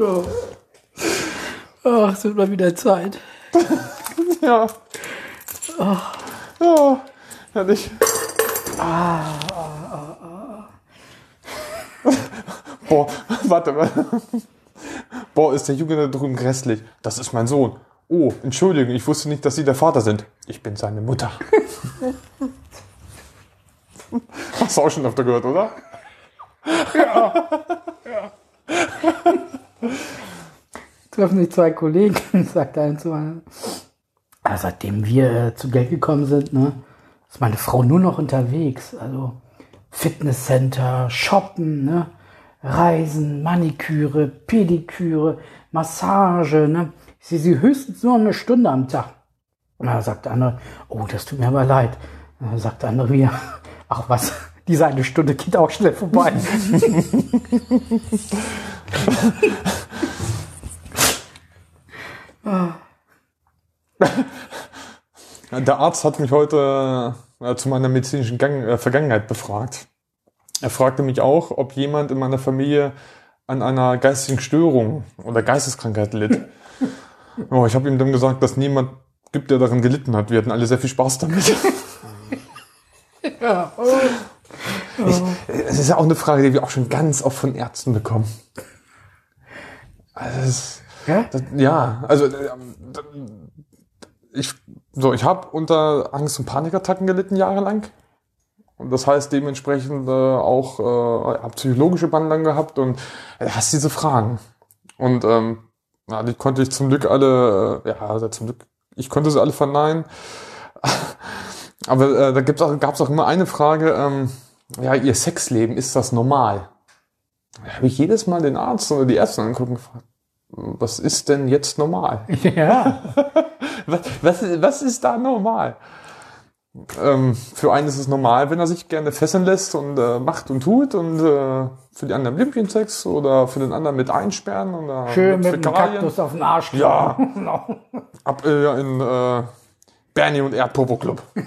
Oh. Ach, es wird mal wieder Zeit. <laughs> Ja. Ja, herrlich. Boah, warte mal. Boah, ist der Junge da drüben grässlich. Das ist mein Sohn. Oh, Entschuldigung, ich wusste nicht, dass Sie der Vater sind. Ich bin seine Mutter. <laughs> Hast du auch schon öfter gehört, oder? treffen sich zwei Kollegen, <laughs> sagt der eine zu anderen. Ah, seitdem wir zu Geld gekommen sind, ne, ist meine Frau nur noch unterwegs. Also Fitnesscenter, Shoppen, ne, Reisen, Maniküre, Pediküre, Massage, ne. Sehe sie höchstens nur eine Stunde am Tag. Na, sagt der andere, oh, das tut mir aber leid. Na, sagt der andere wieder, <laughs> ach was, diese eine Stunde geht auch schnell vorbei. <laughs> Der Arzt hat mich heute äh, zu meiner medizinischen Gang, äh, Vergangenheit befragt. Er fragte mich auch, ob jemand in meiner Familie an einer geistigen Störung oder Geisteskrankheit litt. Oh, ich habe ihm dann gesagt, dass niemand gibt, der daran gelitten hat. Wir hatten alle sehr viel Spaß damit. <laughs> ja, Ich, es ist ja auch eine Frage, die wir auch schon ganz oft von Ärzten bekommen. Also es, ja? das, ja, also äh, ich, so, ich habe unter Angst- und Panikattacken gelitten jahrelang. Und das heißt dementsprechend äh, auch äh, psychologische Behandlung gehabt und äh, hast diese Fragen. Und ähm, ja, die konnte ich zum Glück alle, äh, ja, also zum Glück, ich konnte sie alle verneinen. <laughs> Aber äh, da gibt's auch, gab's auch immer eine Frage, ähm, ja, ihr Sexleben, ist das normal? Da habe ich jedes Mal den Arzt oder die Ärzte angucken und gefragt, was ist denn jetzt normal? <laughs> Ja. <laughs> Was, was, was ist da normal? Ähm, für einen ist es normal, wenn er sich gerne fesseln lässt und äh, macht und tut und äh, für die anderen Olympiensex oder für den anderen mit einsperren oder Schön mit dem Fäkalien. Kaktus auf den Arsch. Ja. <laughs> Genau. Ab äh, in äh, Bernie und Erdpopo Club. <laughs>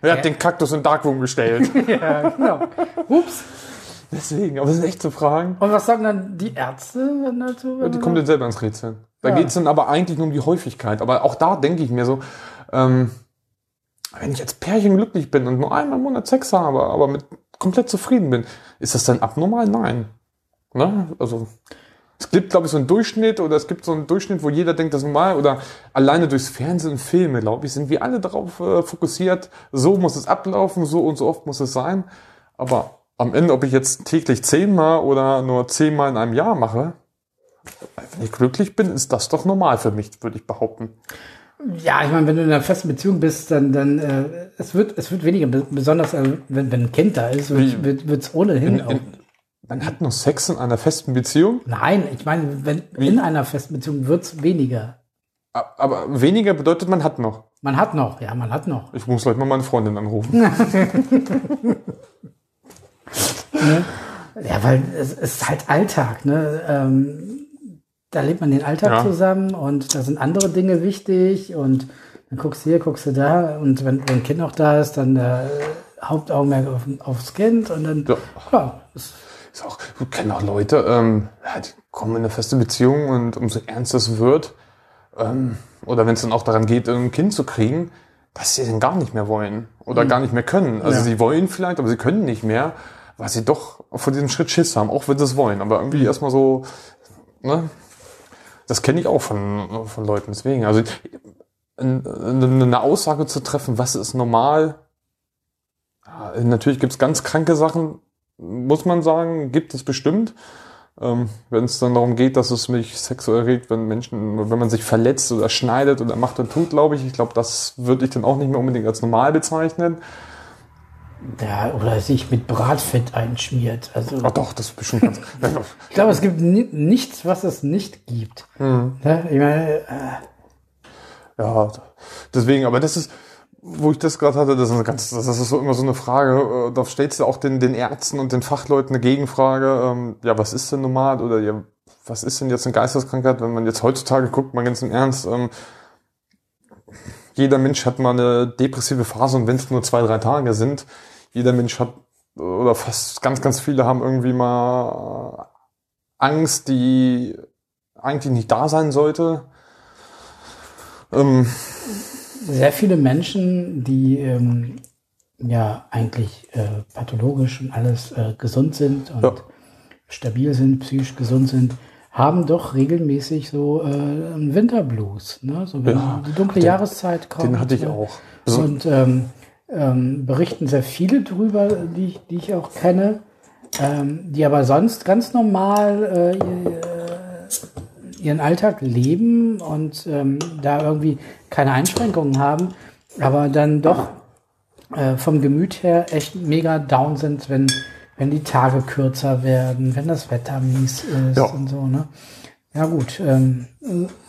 Er hat den Kaktus in Darkroom gestellt. <laughs> ja, genau. Ups. Deswegen, aber das sind echt so Fragen. Und was sagen dann die Ärzte wenn dazu? Wenn Die kommen dann selber ins Rätseln. Da Ja. geht's dann aber eigentlich nur um die Häufigkeit. Aber auch da denke ich mir so, ähm, wenn ich als Pärchen glücklich bin und nur einmal im Monat Sex habe, aber mit komplett zufrieden bin, ist das dann abnormal? Nein. Ne? Also es gibt, glaube ich, so einen Durchschnitt oder es gibt so einen Durchschnitt, wo jeder denkt, das ist normal oder alleine durchs Fernsehen und Filme, glaube ich, sind wir alle darauf äh, fokussiert, so muss es ablaufen, so und so oft muss es sein. Aber am Ende, ob ich jetzt täglich zehnmal oder nur zehnmal in einem Jahr mache, wenn ich glücklich bin, ist das doch normal für mich, würde ich behaupten. Ja, ich meine, wenn du in einer festen Beziehung bist, dann, dann äh, es wird es wird weniger, be- besonders äh, wenn, wenn ein Kind da ist, wird Wie- wird es ohnehin In, auch. in, man hat nur Sex in einer festen Beziehung, Nein, ich meine, wenn in einer festen Beziehung wird es weniger. aber weniger bedeutet, man hat noch. Man hat noch, ja, man hat noch. Ich muss gleich mal meine Freundin anrufen. <laughs> Ja, weil es ist halt Alltag, ne? Ähm, da lebt man den Alltag Ja. zusammen und da sind andere Dinge wichtig und dann guckst du hier, guckst du da und wenn, wenn ein Kind noch da ist, dann äh, Hauptaugenmerk auf, aufs Kind und dann, Ja. ja, ist, Ist auch, du kennst auch Leute, ähm, die kommen in eine feste Beziehung und umso ernster es wird, ähm, oder wenn es dann auch daran geht, ein Kind zu kriegen, dass sie dann gar nicht mehr wollen oder gar nicht mehr können. Also Ja. sie wollen vielleicht, aber sie können nicht mehr, weil sie doch vor diesem Schritt Schiss haben, auch wenn sie es wollen. Aber irgendwie erstmal so, ne? Das kenne ich auch von, von Leuten. Deswegen, also in- in- eine Aussage zu treffen, was ist normal, natürlich gibt es ganz kranke Sachen, muss man sagen, gibt es bestimmt. Ähm, wenn es dann darum geht, dass es mich sexuell regt, wenn Menschen, wenn man sich verletzt oder schneidet oder macht und tut, glaube ich, ich glaube, das würde ich dann auch nicht mehr unbedingt als normal bezeichnen. Ja, oder sich mit Bratfett einschmiert. Also Ach doch, das ist bestimmt ganz. <laughs> Ich glaube, es gibt ni nichts, was es nicht gibt. Hm. Ne? Ich meine, äh, Ja, deswegen, aber das ist, wo ich das gerade hatte, das ist, ganz, das ist so immer so eine Frage, äh, da stellst du auch den, den Ärzten und den Fachleuten eine Gegenfrage, ähm, ja, was ist denn normal oder ja, was ist denn jetzt eine Geisteskrankheit, wenn man jetzt heutzutage guckt, mal ganz im Ernst, ähm, jeder Mensch hat mal eine depressive Phase und wenn es nur zwei, drei Tage sind, jeder Mensch hat, oder fast ganz, ganz viele haben irgendwie mal Angst, die eigentlich nicht da sein sollte. Ähm, sehr viele Menschen, die ähm, ja eigentlich äh, pathologisch und alles äh, gesund sind und Ja. stabil sind, psychisch gesund sind, haben doch regelmäßig so äh, einen Winterblues. Ne? So wenn Ja, die dunkle den- Jahreszeit kommt. Den hatte ich äh, auch. Also, Und ähm, ähm, berichten sehr viele drüber, die ich, die ich auch kenne, ähm, die aber sonst ganz normal äh, ihr- ihren Alltag leben und ähm, da irgendwie keine Einschränkungen haben, aber dann doch äh, vom Gemüt her echt mega down sind, wenn, wenn die Tage kürzer werden, wenn das Wetter mies ist Ja. und so. Ne? Ja gut, ähm,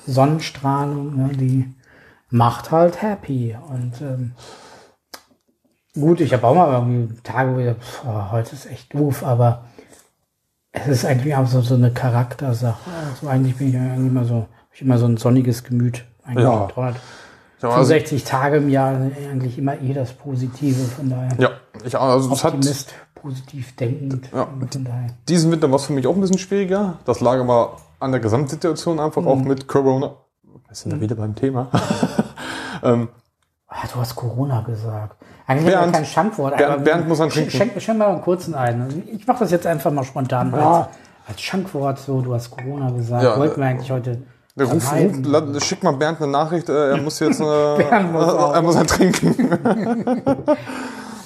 Sonnenstrahlung, ne, die macht halt happy und ähm, gut, ich habe auch mal irgendwie Tage, wo ich, pf, oh, heute ist echt doof, aber es ist eigentlich auch so, so eine Charaktersache. Also eigentlich bin ich eigentlich immer so, ich immer so ein sonniges Gemüt. Eigentlich Ja. 365 Tage im Jahr eigentlich immer eh das Positive, von daher. ja, ich, also es hat positiv denkend. Ja, diesen Winter war es für mich auch ein bisschen schwieriger. Das lag aber an der Gesamtsituation einfach auch mit Corona. Wir sind ja wieder beim Thema. <laughs> ähm, Ah, du hast Corona gesagt. Eigentlich Bernd, ja kein Schankwort. Bernd- Bernd muss sch- trinken. Schenk, schenk mal einen kurzen ein. Ich mache das jetzt einfach mal spontan. Ja. Als, Schankwort, so, du hast Corona gesagt. Ja, Wollten wir äh, eigentlich heute. ruf, ruf, schick mal Bernd eine Nachricht, äh, er muss jetzt <laughs> äh, Bernd muss er muss ein trinken. <laughs>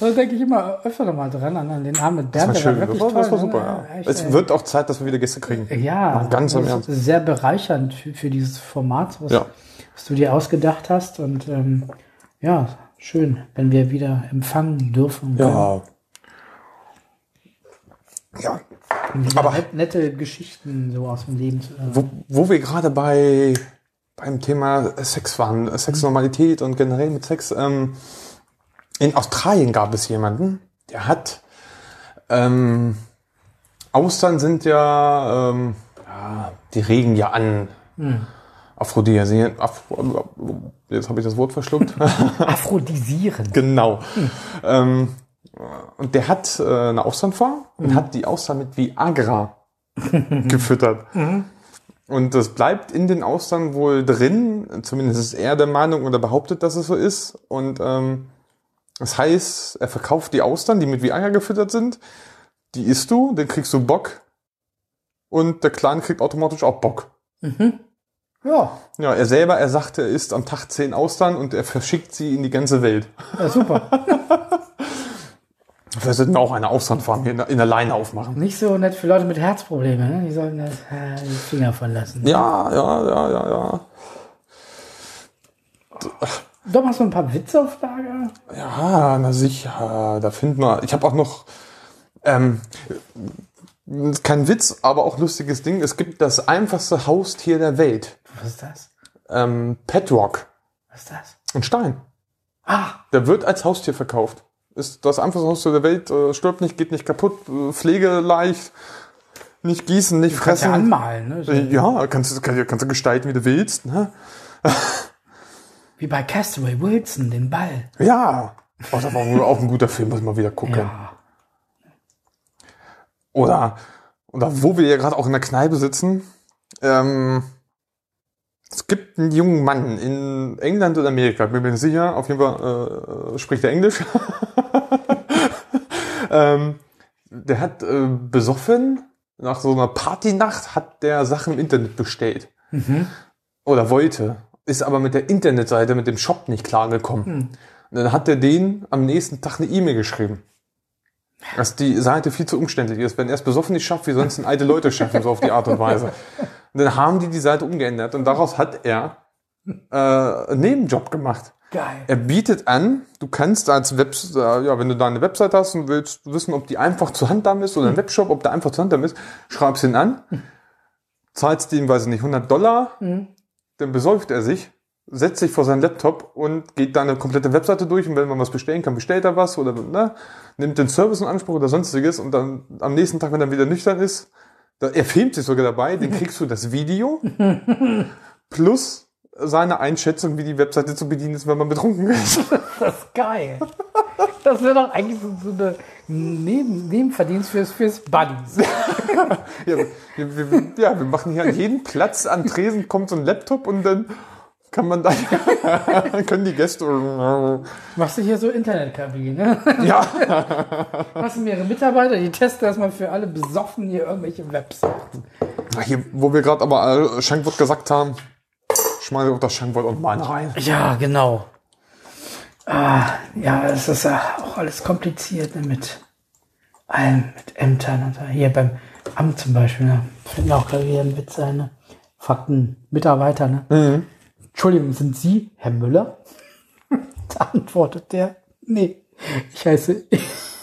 Da denke ich immer öfter mal dran, an, den Abend mit Bernd. Das war der schön, das wirklich war, das war toll, super. ne? Ja. Echt, Es wird auch Zeit, dass wir wieder Gäste kriegen. Ja, Mal ganz im das Ernst. ist sehr bereichernd für, für dieses Format, was, Ja. was du dir ausgedacht hast. Und ähm, ja, schön, wenn wir wieder empfangen dürfen. Ja. Ja. Aber- net, nette Geschichten so aus dem Leben zu hören. Wo, wo wir gerade bei beim Thema Sex waren, Sexnormalität und generell mit Sex. Ähm, in Australien gab es jemanden, der hat ähm, Austern sind ja, ähm, ja die regen ja an. Aphrodisieren. Afro, jetzt habe ich das Wort verschluckt. <laughs> Aphrodisieren. Genau. Ähm, und der hat äh, eine Austernfarm und hat die Austern mit Viagra gefüttert. <laughs> Und das bleibt in den Austern wohl drin. Zumindest ist er der Meinung oder behauptet, dass es so ist. Und ähm, das heißt, er verkauft die Austern, die mit Viagra gefüttert sind. Die isst du, dann kriegst du Bock. Und der Clan kriegt automatisch auch Bock. Ja, Ja, er selber, er sagte, er isst am Tag zehn Austern und er verschickt sie in die ganze Welt. ja super. <laughs> Wir sollten auch eine Austernfarm hier in der, in der Leine aufmachen. Nicht so nett für Leute mit Herzproblemen, ne? Die sollten das, äh, die Finger von lassen. Ja, ja, ja, ja, ja. Doch hast du ein paar Witze auf Lager? Ja, na sicher. Da finden wir. Ich habe auch noch ähm, kein Witz, aber auch lustiges Ding. Es gibt das einfachste Haustier der Welt. Was ist das? Ähm, Petrock. Was ist das? Ein Stein. Ah, Der wird als Haustier verkauft. Ist das einfachste Haustier der Welt. Äh, stirbt nicht, geht nicht kaputt, äh, pflegeleicht. Nicht gießen, nicht kannst ja fressen. anmalen, ne? Ja, kannst du kannst, kannst du gestalten, wie du willst. Ne? <laughs> Wie bei Castaway Wilson, den Ball. Ja. Oh, das war auch ein guter Film, muss ich mal wieder gucken. Ja. Oder, oder wo wir ja gerade auch in der Kneipe sitzen. Ähm, es gibt einen jungen Mann in England oder Amerika, bin mir nicht sicher. Auf jeden Fall äh, spricht er Englisch. <laughs> ähm, der hat äh, besoffen, nach so einer Partynacht hat der Sachen im Internet bestellt. Oder wollte. Ist aber mit der Internetseite, mit dem Shop nicht klargekommen. Und dann hat er den am nächsten Tag eine E-Mail geschrieben. Dass die Seite viel zu umständlich ist. Wenn er es besoffen nicht schafft, wie sonst ein alte Leute schaffen, so auf die Art und Weise. Und dann haben die die Seite umgeändert und daraus hat er äh, einen Nebenjob gemacht. Geil. Er bietet an, du kannst als Web, äh, ja, wenn du da eine Website hast und willst wissen, ob die einfach zu handhaben ist oder ein Webshop, ob der einfach zu handhaben ist, schreibst ihn an, zahlst ihm, weiß ich nicht, 100 Dollar, dann besäuft er sich, setzt sich vor seinen Laptop und geht da eine komplette Webseite durch und wenn man was bestellen kann, bestellt er was oder ne, nimmt den Service in Anspruch oder sonstiges und dann am nächsten Tag, wenn er wieder nüchtern ist, da, er filmt sich sogar dabei, dann kriegst du das Video <laughs> plus seine Einschätzung, wie die Webseite zu bedienen ist, wenn man betrunken ist. Das ist geil. <laughs> <laughs> Das wäre doch eigentlich so, so eine Neben Nebenverdienst fürs, fürs Buddies. <laughs> Ja, wir, wir, ja, wir machen hier an jedem Platz an Tresen kommt so ein Laptop und dann kann man da, <laughs> können die Gäste, Machst du hier so Internetkabine, ne? ja, Hast du mehrere Mitarbeiter, die testen erstmal für alle besoffen hier irgendwelche Webseiten. hier, wo wir gerade aber äh, Schankwort gesagt haben, schmeiße ich auch das Schankwort und mal rein. Ja, genau. Ah, ja, es ist auch alles kompliziert ne, mit allem, mit Ämtern und. Hier beim Amt zum Beispiel, ne? Mir auch gerade wieder ein Witz ein, ne? Fakten, Mitarbeiter, ne? Entschuldigung, sind Sie Herr Müller? <laughs> da antwortet der, nee, ich heiße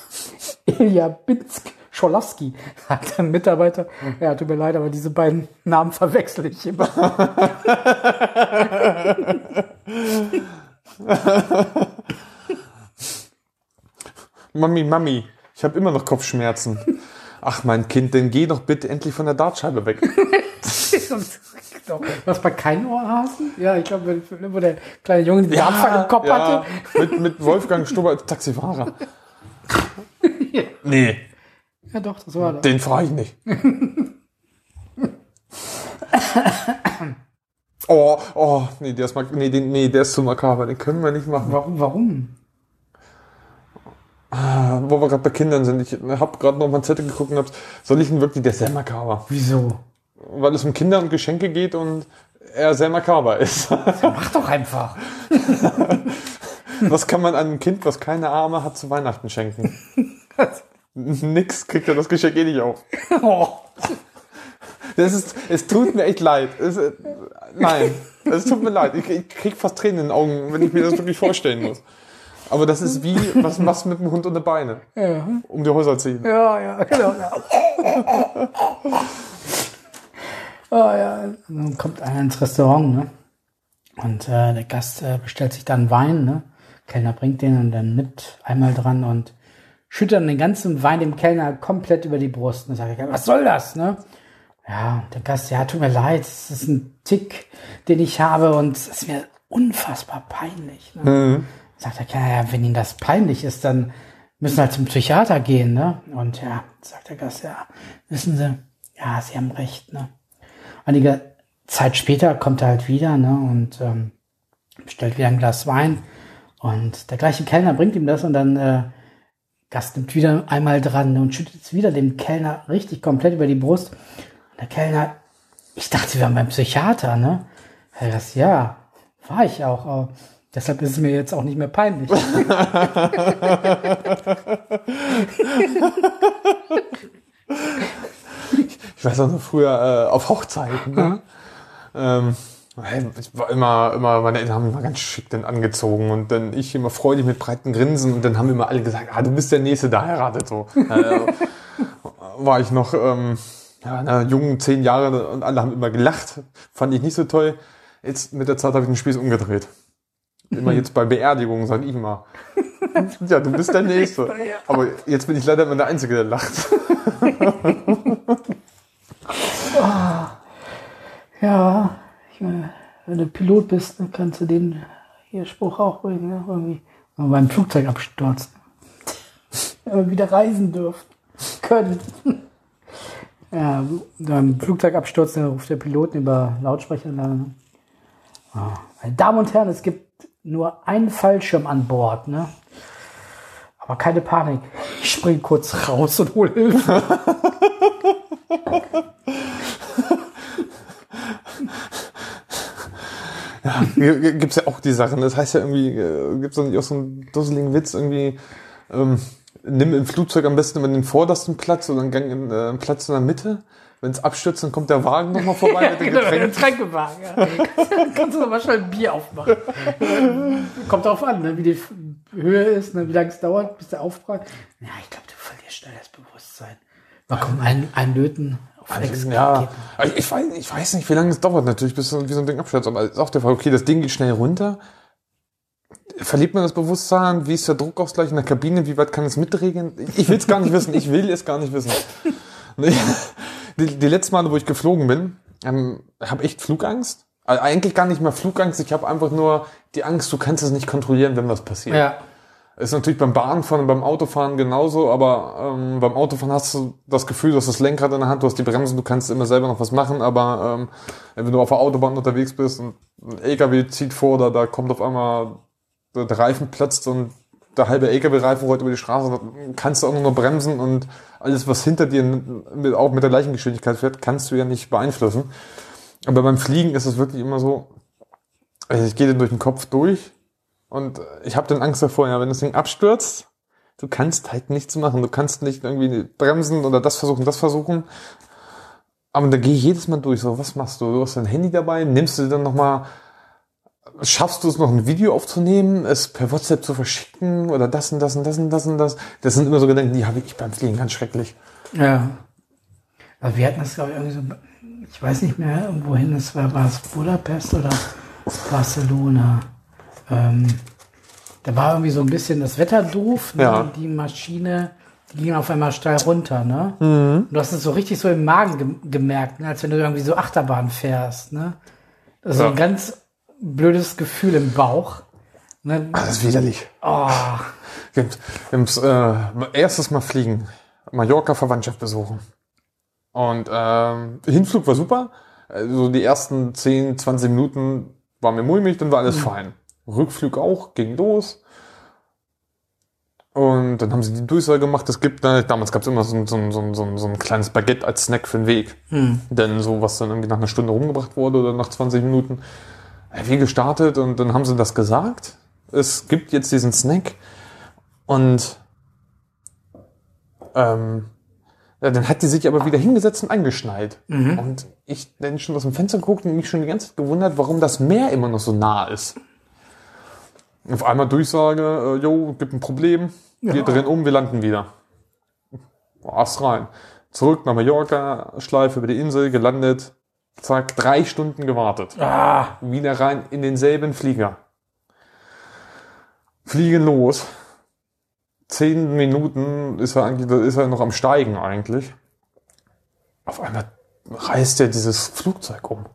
<laughs> Ilja Binsk Scholowski, sagt der Mitarbeiter. Ja, tut mir leid, aber diese beiden Namen verwechsel ich immer. <laughs> <laughs> Mami, Mami, ich habe immer noch Kopfschmerzen. Ach mein Kind, dann geh doch bitte endlich von der Dartscheibe weg. <laughs> Was bei keinen Ohrhasen? Ja, ich glaube, wo der kleine Junge den Dartpfeil im Kopf hatte. Mit, mit Wolfgang Stubber als Taxifahrer. Nee, Ja, doch, das war das. den frage ich nicht. <laughs> Oh, oh, nee, der ist, mak- nee, den, nee, der ist zu makaber, den können wir nicht machen. Warum? Warum? Ah, Wo wir gerade bei Kindern sind, ich habe gerade noch mal einen Zettel geguckt und hab, soll ich ihn wirklich, der ist sehr makaber. Wieso? Weil es um Kinder und Geschenke geht und er sehr makaber ist. Mach doch einfach. <laughs> Was kann man einem Kind, was keine Arme hat, zu Weihnachten schenken? <laughs> Nix, kriegt er das Geschenk eh nicht auf. Oh. Das ist, es tut mir echt leid. Es, äh, nein, es tut mir leid. Ich, ich krieg fast Tränen in den Augen, wenn ich mir das wirklich vorstellen muss. Aber das ist wie, was machst du mit dem Hund unter Beine? Ja, Um die Häuser ziehen. ja, ja genau. Ja. oh <laughs> ja, dann kommt einer ins Restaurant, ne? Und äh, der Gast äh, bestellt sich dann Wein, ne? Kellner bringt den und dann nippt einmal dran und schüttet dann den ganzen Wein dem Kellner komplett über die Brust. Und sagt, was soll das, ne? Ja, der Gast, ja, tut mir leid, es ist ein Tick, den ich habe und es ist mir unfassbar peinlich. Ne? Mhm. Sagt der Kellner, ja, wenn Ihnen das peinlich ist, dann müssen wir halt zum Psychiater gehen, ne? Und ja, sagt der Gast, ja, wissen Sie, ja, Sie haben recht, ne? Einige Zeit später kommt er halt wieder, ne? Und ähm, bestellt wieder ein Glas Wein. Und der gleiche Kellner bringt ihm das und dann äh, Gast nimmt wieder einmal dran und schüttet es wieder dem Kellner richtig komplett über die Brust. Der Kellner, ich dachte, wir waren beim Psychiater, ne? Herr Gast, ja, war ich auch. Aber deshalb ist es mir jetzt auch nicht mehr peinlich. <laughs> ich weiß auch noch früher äh, auf Hochzeiten. Ne? Mhm. Ähm, ich war immer, immer, meine Eltern haben mich immer ganz schick dann angezogen und dann ich immer freudig mit breiten Grinsen und dann haben immer alle gesagt, ah, du bist der Nächste, der heiratet so. äh, <laughs> war ich noch ähm, ja, na, jungen zehn Jahre und alle haben immer gelacht. Fand ich nicht so toll. Jetzt mit der Zeit habe ich den Spieß umgedreht. Immer jetzt bei Beerdigungen sage ich immer, <laughs> ja, du bist der Nächste. Aber jetzt bin ich leider immer der Einzige, der lacht. oh. <laughs> Ja, ich meine, wenn du Pilot bist, dann kannst du den hier Spruch auch bringen, ne? irgendwie beim Flugzeug abstürzen. <laughs> Wenn wir wieder reisen dürfen können. Ja, beim Flugzeugabsturz ruft der Pilot über Lautsprecher. Dann. Meine Damen und Herren, es gibt nur einen Fallschirm an Bord, ne? Aber keine Panik. Ich spring kurz raus und hole Hilfe. <laughs> Ja, gibt's ja auch die Sachen. Das heißt ja irgendwie, äh, gibt's dann auch so einen dusseligen Witz irgendwie, ähm, nimm im Flugzeug am besten immer den vordersten Platz oder einen Gang in, äh, Platz in der Mitte. Wenn es abstürzt, dann kommt der Wagen nochmal <laughs> vorbei ja, mit den genau, Getränken. Getränkewagen, ja. <laughs> kannst du mal schnell ein Bier aufmachen. <laughs> Kommt darauf an, ne, wie die Höhe ist, ne, wie lange es dauert, bis der aufbragt. Ja, ich glaube, du verlierst schnell das Bewusstsein. Mal komm, ein, ein Löten also, ja, ich weiß, ich weiß nicht, wie lange es dauert natürlich, bis so, wie so ein Ding abstürzt. Aber ist auch der Fall, okay, das Ding geht schnell runter. Verliert man das Bewusstsein? Wie ist der Druckausgleich in der Kabine? Wie weit kann es mitregeln? Ich will es gar nicht wissen. Ich will es gar nicht wissen. Die, die letzten Male, wo ich geflogen bin, ähm, habe echt Flugangst. Also eigentlich gar nicht mehr Flugangst. Ich habe einfach nur die Angst, du kannst es nicht kontrollieren, wenn was passiert. Ja. Ist natürlich beim Bahnfahren und beim Autofahren genauso, aber ähm, beim Autofahren hast du das Gefühl, du hast das Lenkrad in der Hand, du hast die Bremsen, du kannst immer selber noch was machen, aber ähm, wenn du auf der Autobahn unterwegs bist und ein LKW zieht vor, da, da kommt auf einmal der Reifen platzt und der halbe LKW-Reifen rollt über die Straße, kannst du auch nur noch bremsen und alles, was hinter dir mit, auch mit der gleichen Geschwindigkeit fährt, kannst du ja nicht beeinflussen. Aber beim Fliegen ist es wirklich immer so, also ich gehe durch den Kopf durch und ich habe dann Angst davor, ja, wenn das Ding abstürzt, du kannst halt nichts machen. Du kannst nicht irgendwie bremsen oder das versuchen, das versuchen. Aber da gehe ich jedes Mal durch. So, was machst du? Du hast dein Handy dabei, nimmst du dann nochmal, schaffst du es noch ein Video aufzunehmen, es per WhatsApp zu verschicken oder das und das und das und das und das. Das sind immer so Gedanken, die habe ich beim Fliegen ganz schrecklich. Ja. Aber wir hatten das, glaube ich, irgendwie so, ich weiß nicht mehr, wohin es war, war es Budapest oder Barcelona? Ähm, da war irgendwie so ein bisschen das Wetter doof. Ne? Ja. Die Maschine die ging auf einmal steil runter. Ne? Mhm. Du hast es so richtig so im Magen ge gemerkt, ne? als wenn du irgendwie so Achterbahn fährst. Ne? Ist ja. ganz blödes Gefühl im Bauch. Ne? Ah, das ist widerlich. Oh. Wir haben äh, erstes Mal fliegen. Mallorca Verwandtschaft besuchen. Und ähm, Hinflug war super. Also die ersten 10, 20 Minuten war mir mulmig, dann war alles mhm. fein. Rückflug auch, ging los. Und dann haben sie die Durchsage gemacht, es gibt, ne, damals gab es immer so, so, so, so, so ein kleines Baguette als Snack für den Weg. Hm. Denn so, was dann irgendwie nach einer Stunde rumgebracht wurde oder nach 20 Minuten, wie gestartet und dann haben sie das gesagt. Es gibt jetzt diesen Snack und ähm, ja, dann hat die sich aber wieder hingesetzt und eingeschnallt. Mhm. Und ich dann schon aus dem Fenster geguckt und mich schon die ganze Zeit gewundert, warum das Meer immer noch so nah ist. Auf einmal Durchsage, äh, jo, gibt ein Problem, wir ja. drehen um, wir landen wieder. Ast rein. Zurück nach Mallorca, Schleife über die Insel, gelandet, zack, drei Stunden gewartet. Ah, Wieder rein in denselben Flieger. Fliegen los. Zehn Minuten ist er eigentlich, ist er noch am Steigen eigentlich. Auf einmal reißt er dieses Flugzeug um.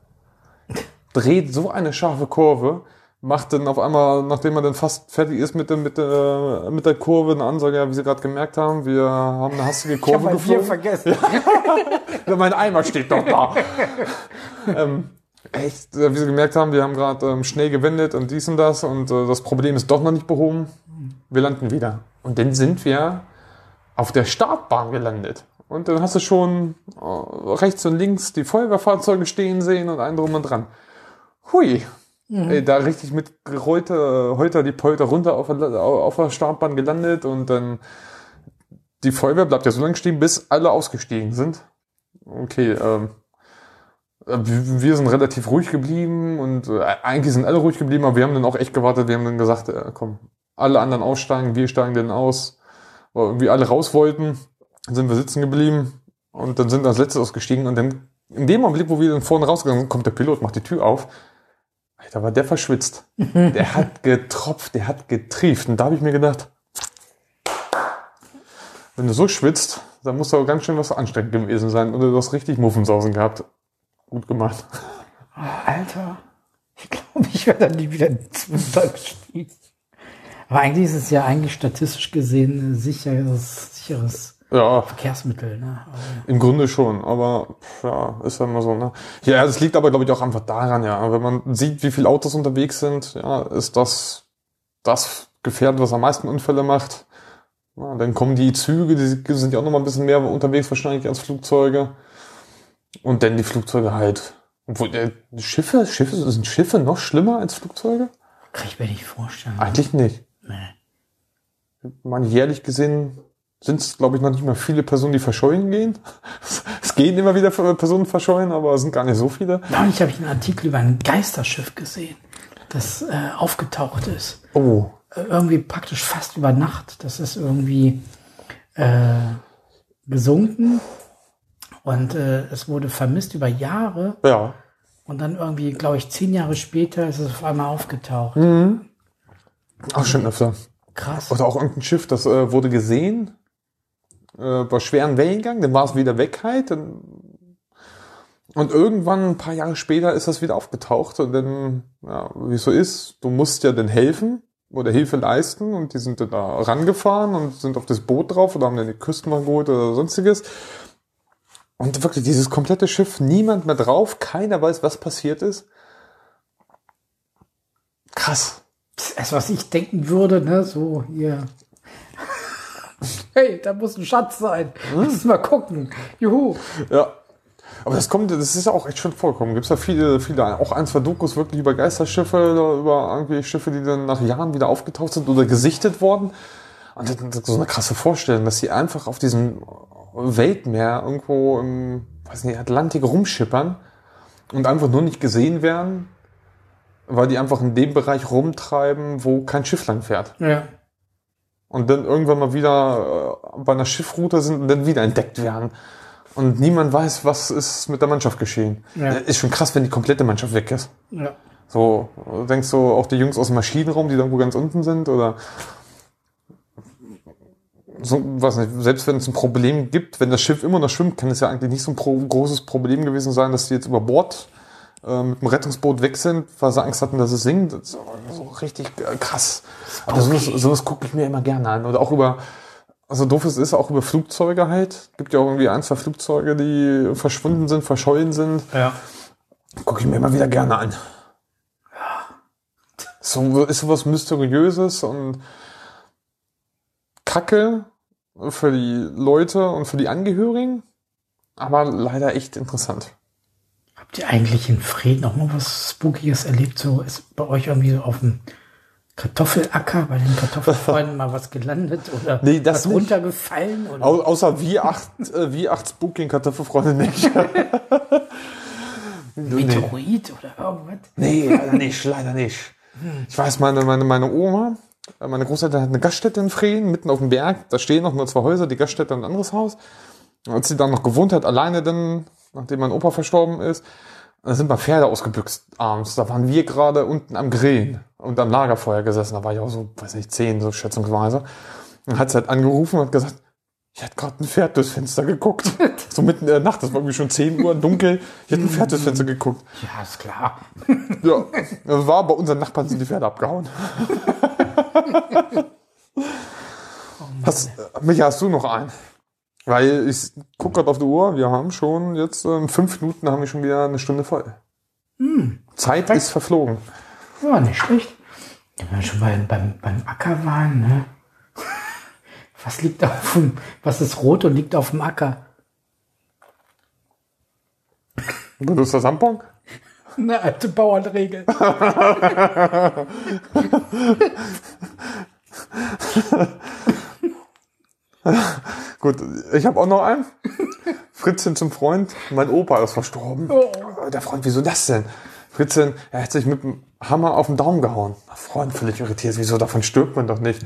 Dreht so eine scharfe Kurve, macht dann auf einmal, nachdem er dann fast fertig ist mit der, mit der, mit der Kurve, eine Ansage, ja, wie Sie gerade gemerkt haben, wir haben eine hastige ich habe Kurve Bier geflogen. vergessen. <laughs> Ja, mein Eimer steht doch da. <laughs> ähm, echt, äh, wie Sie gemerkt haben, wir haben gerade ähm, schnell gewendet und dies und das und äh, das Problem ist doch noch nicht behoben. Wir landen wieder. Und dann sind wir auf der Startbahn gelandet. Und dann hast du schon äh, rechts und links die Feuerwehrfahrzeuge stehen sehen und einen drum und dran. Hui. Ey, da richtig mit gerollte, heute die Polter runter auf der, auf der Startbahn gelandet und dann die Feuerwehr bleibt ja so lange stehen, bis alle ausgestiegen sind. Okay, ähm, äh, wir wir sind relativ ruhig geblieben und äh, eigentlich sind alle ruhig geblieben, aber wir haben dann auch echt gewartet. Wir haben dann gesagt, äh, komm, alle anderen aussteigen, wir steigen dann aus. Weil irgendwie alle raus wollten, sind wir sitzen geblieben und dann sind wir als letztes ausgestiegen und dann in dem Augenblick, wo wir dann vorne rausgegangen sind, kommt der Pilot, macht die Tür auf. Da war der verschwitzt. Der hat getropft, der hat getrieft. Und da habe ich mir gedacht, wenn du so schwitzt, dann muss da ganz schön was anstrengend gewesen sein. Und du hast richtig Muffensausen gehabt. Gut gemacht. Alter, ich glaube, ich werde dann nie wieder ins Flugzeug gestiegen. Aber eigentlich ist es ja eigentlich statistisch gesehen ein sicheres, sicheres Ja, Verkehrsmittel. Ne? Also, im Grunde schon. Aber pff, ja, ist ja immer so. Ne? Ja, das liegt aber, glaube ich, auch einfach daran, ja. Wenn man sieht, wie viele Autos unterwegs sind, ja, ist das das Gefährt, was am meisten Unfälle macht. Ja, dann kommen die Züge, die sind ja auch noch mal ein bisschen mehr unterwegs wahrscheinlich als Flugzeuge. Und dann die Flugzeuge halt. Obwohl, äh, Schiffe, Schiffe, sind Schiffe noch schlimmer als Flugzeuge? kann ich mir nicht vorstellen. Eigentlich nicht. Nee. Man jährlich gesehen sind es, glaube ich, noch nicht mal viele Personen, die verschollen gehen. <laughs> Es gehen immer wieder Personen verschollen, aber es sind gar nicht so viele. Neulich habe ich einen Artikel über ein Geisterschiff gesehen, das äh, aufgetaucht ist. Oh, Äh, irgendwie praktisch fast über Nacht. Das ist irgendwie äh, gesunken und äh, es wurde vermisst über Jahre ja. und dann irgendwie, glaube ich, zehn Jahre später ist es auf einmal aufgetaucht. Auch schon öfter. Krass. Oder auch irgendein Schiff, das äh, wurde gesehen, äh, bei schweren Wellengang, dann war es wieder weg halt. Dann, und irgendwann, ein paar Jahre später, ist das wieder aufgetaucht. Und dann, ja, wie so ist, du musst ja dann helfen oder Hilfe leisten. Und die sind dann da rangefahren und sind auf das Boot drauf oder haben dann die Küstenwache geholt oder sonstiges. Und wirklich dieses komplette Schiff, niemand mehr drauf, keiner weiß, was passiert ist. Krass. Das ist, was ich denken würde, ne, so hier. Hey, da muss ein Schatz sein. Lass mal gucken. Juhu. Ja. Aber das kommt, das ist ja auch echt schon vorgekommen. Gibt es ja viele, viele, auch ein, zwei Dokus wirklich über Geisterschiffe, oder über irgendwie Schiffe, die dann nach Jahren wieder aufgetaucht sind oder gesichtet worden. Und das ist so eine krasse Vorstellung, dass sie einfach auf diesem Weltmeer irgendwo im, weiß nicht, Atlantik rumschippern und einfach nur nicht gesehen werden, weil die einfach in dem Bereich rumtreiben, wo kein Schiff lang fährt. Ja. Und dann irgendwann mal wieder äh, bei einer Schiffroute sind und dann wieder entdeckt werden. Und niemand weiß, was ist mit der Mannschaft geschehen. Ja. Äh, Ist schon krass, wenn die komplette Mannschaft weg ist. Ja. So, denkst du auch die Jungs aus dem Maschinenraum, die da irgendwo ganz unten sind, oder so, was nicht, selbst wenn es ein Problem gibt, wenn das Schiff immer noch schwimmt, kann es ja eigentlich nicht so ein großes Problem gewesen sein, dass die jetzt über Bord äh, mit dem Rettungsboot weg sind, weil sie Angst hatten, dass es sinkt. So, so richtig äh, krass. Aber sowas, sowas gucke ich mir immer gerne an. Oder auch über, also doof es ist, auch über Flugzeuge halt. Gibt ja auch irgendwie ein, zwei Flugzeuge, die verschwunden sind, verschollen sind. Ja. Gucke ich mir immer wieder gerne an. So ist sowas Mysteriöses und Kacke für die Leute und für die Angehörigen, aber leider echt interessant. Eigentlich in Frieden noch mal was Spookiges erlebt? So ist bei euch irgendwie so auf dem Kartoffelacker, bei den Kartoffelfreunden mal was gelandet oder Nee, das was nicht. runtergefallen? Oder? Au außer wie acht, äh, wie acht Spooking Kartoffelfreunde nicht. <laughs> Meteorit oder irgendwas? Nee, leider nicht, leider nicht. Ich weiß, meine, meine, meine Oma, äh, meine Großeltern hat eine Gaststätte in Frieden, mitten auf dem Berg. Da stehen noch nur zwei Häuser, die Gaststätte und ein anderes Haus. als sie dann noch gewohnt hat, alleine dann, nachdem mein Opa verstorben ist, da sind mal Pferde ausgebüxt abends. Da waren wir gerade unten am Grillen und am Lagerfeuer gesessen. Da war ich auch so, weiß nicht, zehn, so schätzungsweise. Dann hat sie halt angerufen und hat gesagt, ich hätte gerade ein Pferd durchs Fenster geguckt. <laughs> so mitten in der Nacht, das war irgendwie schon 10 Uhr, dunkel. Ich hätte ein Pferd durchs Fenster geguckt. Ja, ist klar. Ja, das war bei unseren Nachbarn sind die Pferde abgehauen. <laughs> hast, Micha, hast du noch einen? Weil ich gucke gerade auf die Uhr, wir haben schon jetzt in fünf Minuten haben wir schon wieder eine Stunde voll. Zeit ist verflogen. Ja, nicht schlecht. Wenn wir schon bei, beim, beim Acker waren, ne? <laughs> Was liegt auf dem, was ist rot und liegt auf dem Acker? Benutzt das Tampon? Eine alte Bauernregel. <laughs> <laughs> Gut, ich habe auch noch einen. Fritzchen zum Freund. Mein Opa ist verstorben. Oh. Der Freund, wieso das denn? Fritzchen, er hat sich mit dem Hammer auf den Daumen gehauen. Freund völlig irritiert. Wieso, davon stirbt man doch nicht.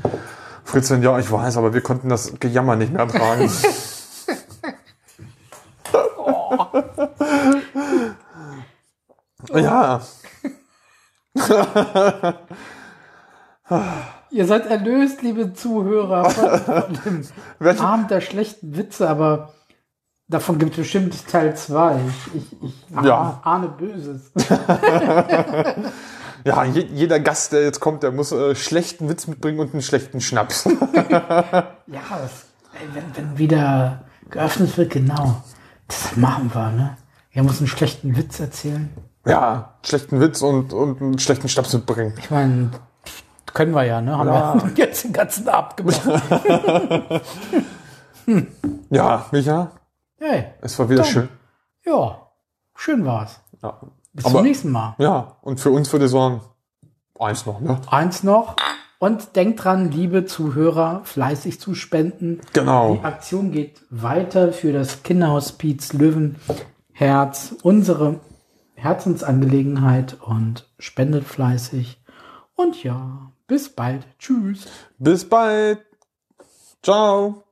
Fritzchen, ja, ich weiß, aber wir konnten das Gejammer nicht mehr ertragen. <laughs> Ja, <laughs> <laughs> Ihr seid erlöst, liebe Zuhörer, von, von <laughs> dem Abend der schlechten Witze, aber davon gibt es bestimmt Teil 2. Ich, ich, ich Ja. ahne Böses. <laughs> <laughs> ja, je, jeder Gast, der jetzt kommt, der muss äh, schlechten Witz mitbringen und einen schlechten Schnaps. Ja, das, ey, wenn, wenn wieder geöffnet wird, genau. Das machen wir, ne? Er muss einen schlechten Witz erzählen. Ja, schlechten Witz und, und einen schlechten Schnaps mitbringen. Ich meine, können wir ja, ne? Haben Ja. wir <laughs> jetzt den ganzen Abend gemacht. <laughs> Ja, Micha, Hey, es war wieder Tom. schön. ja, schön war's. Ja. Bis Aber- zum nächsten Mal. ja, und für uns würde ich sagen, eins noch, ne? Eins noch. Und denkt dran, liebe Zuhörer, fleißig zu spenden. Genau. Die Aktion geht weiter für das Kinderhospiz Löwenherz, unsere Herzensangelegenheit und spendet fleißig. Und ja, bis bald. Tschüss. Bis bald. Ciao.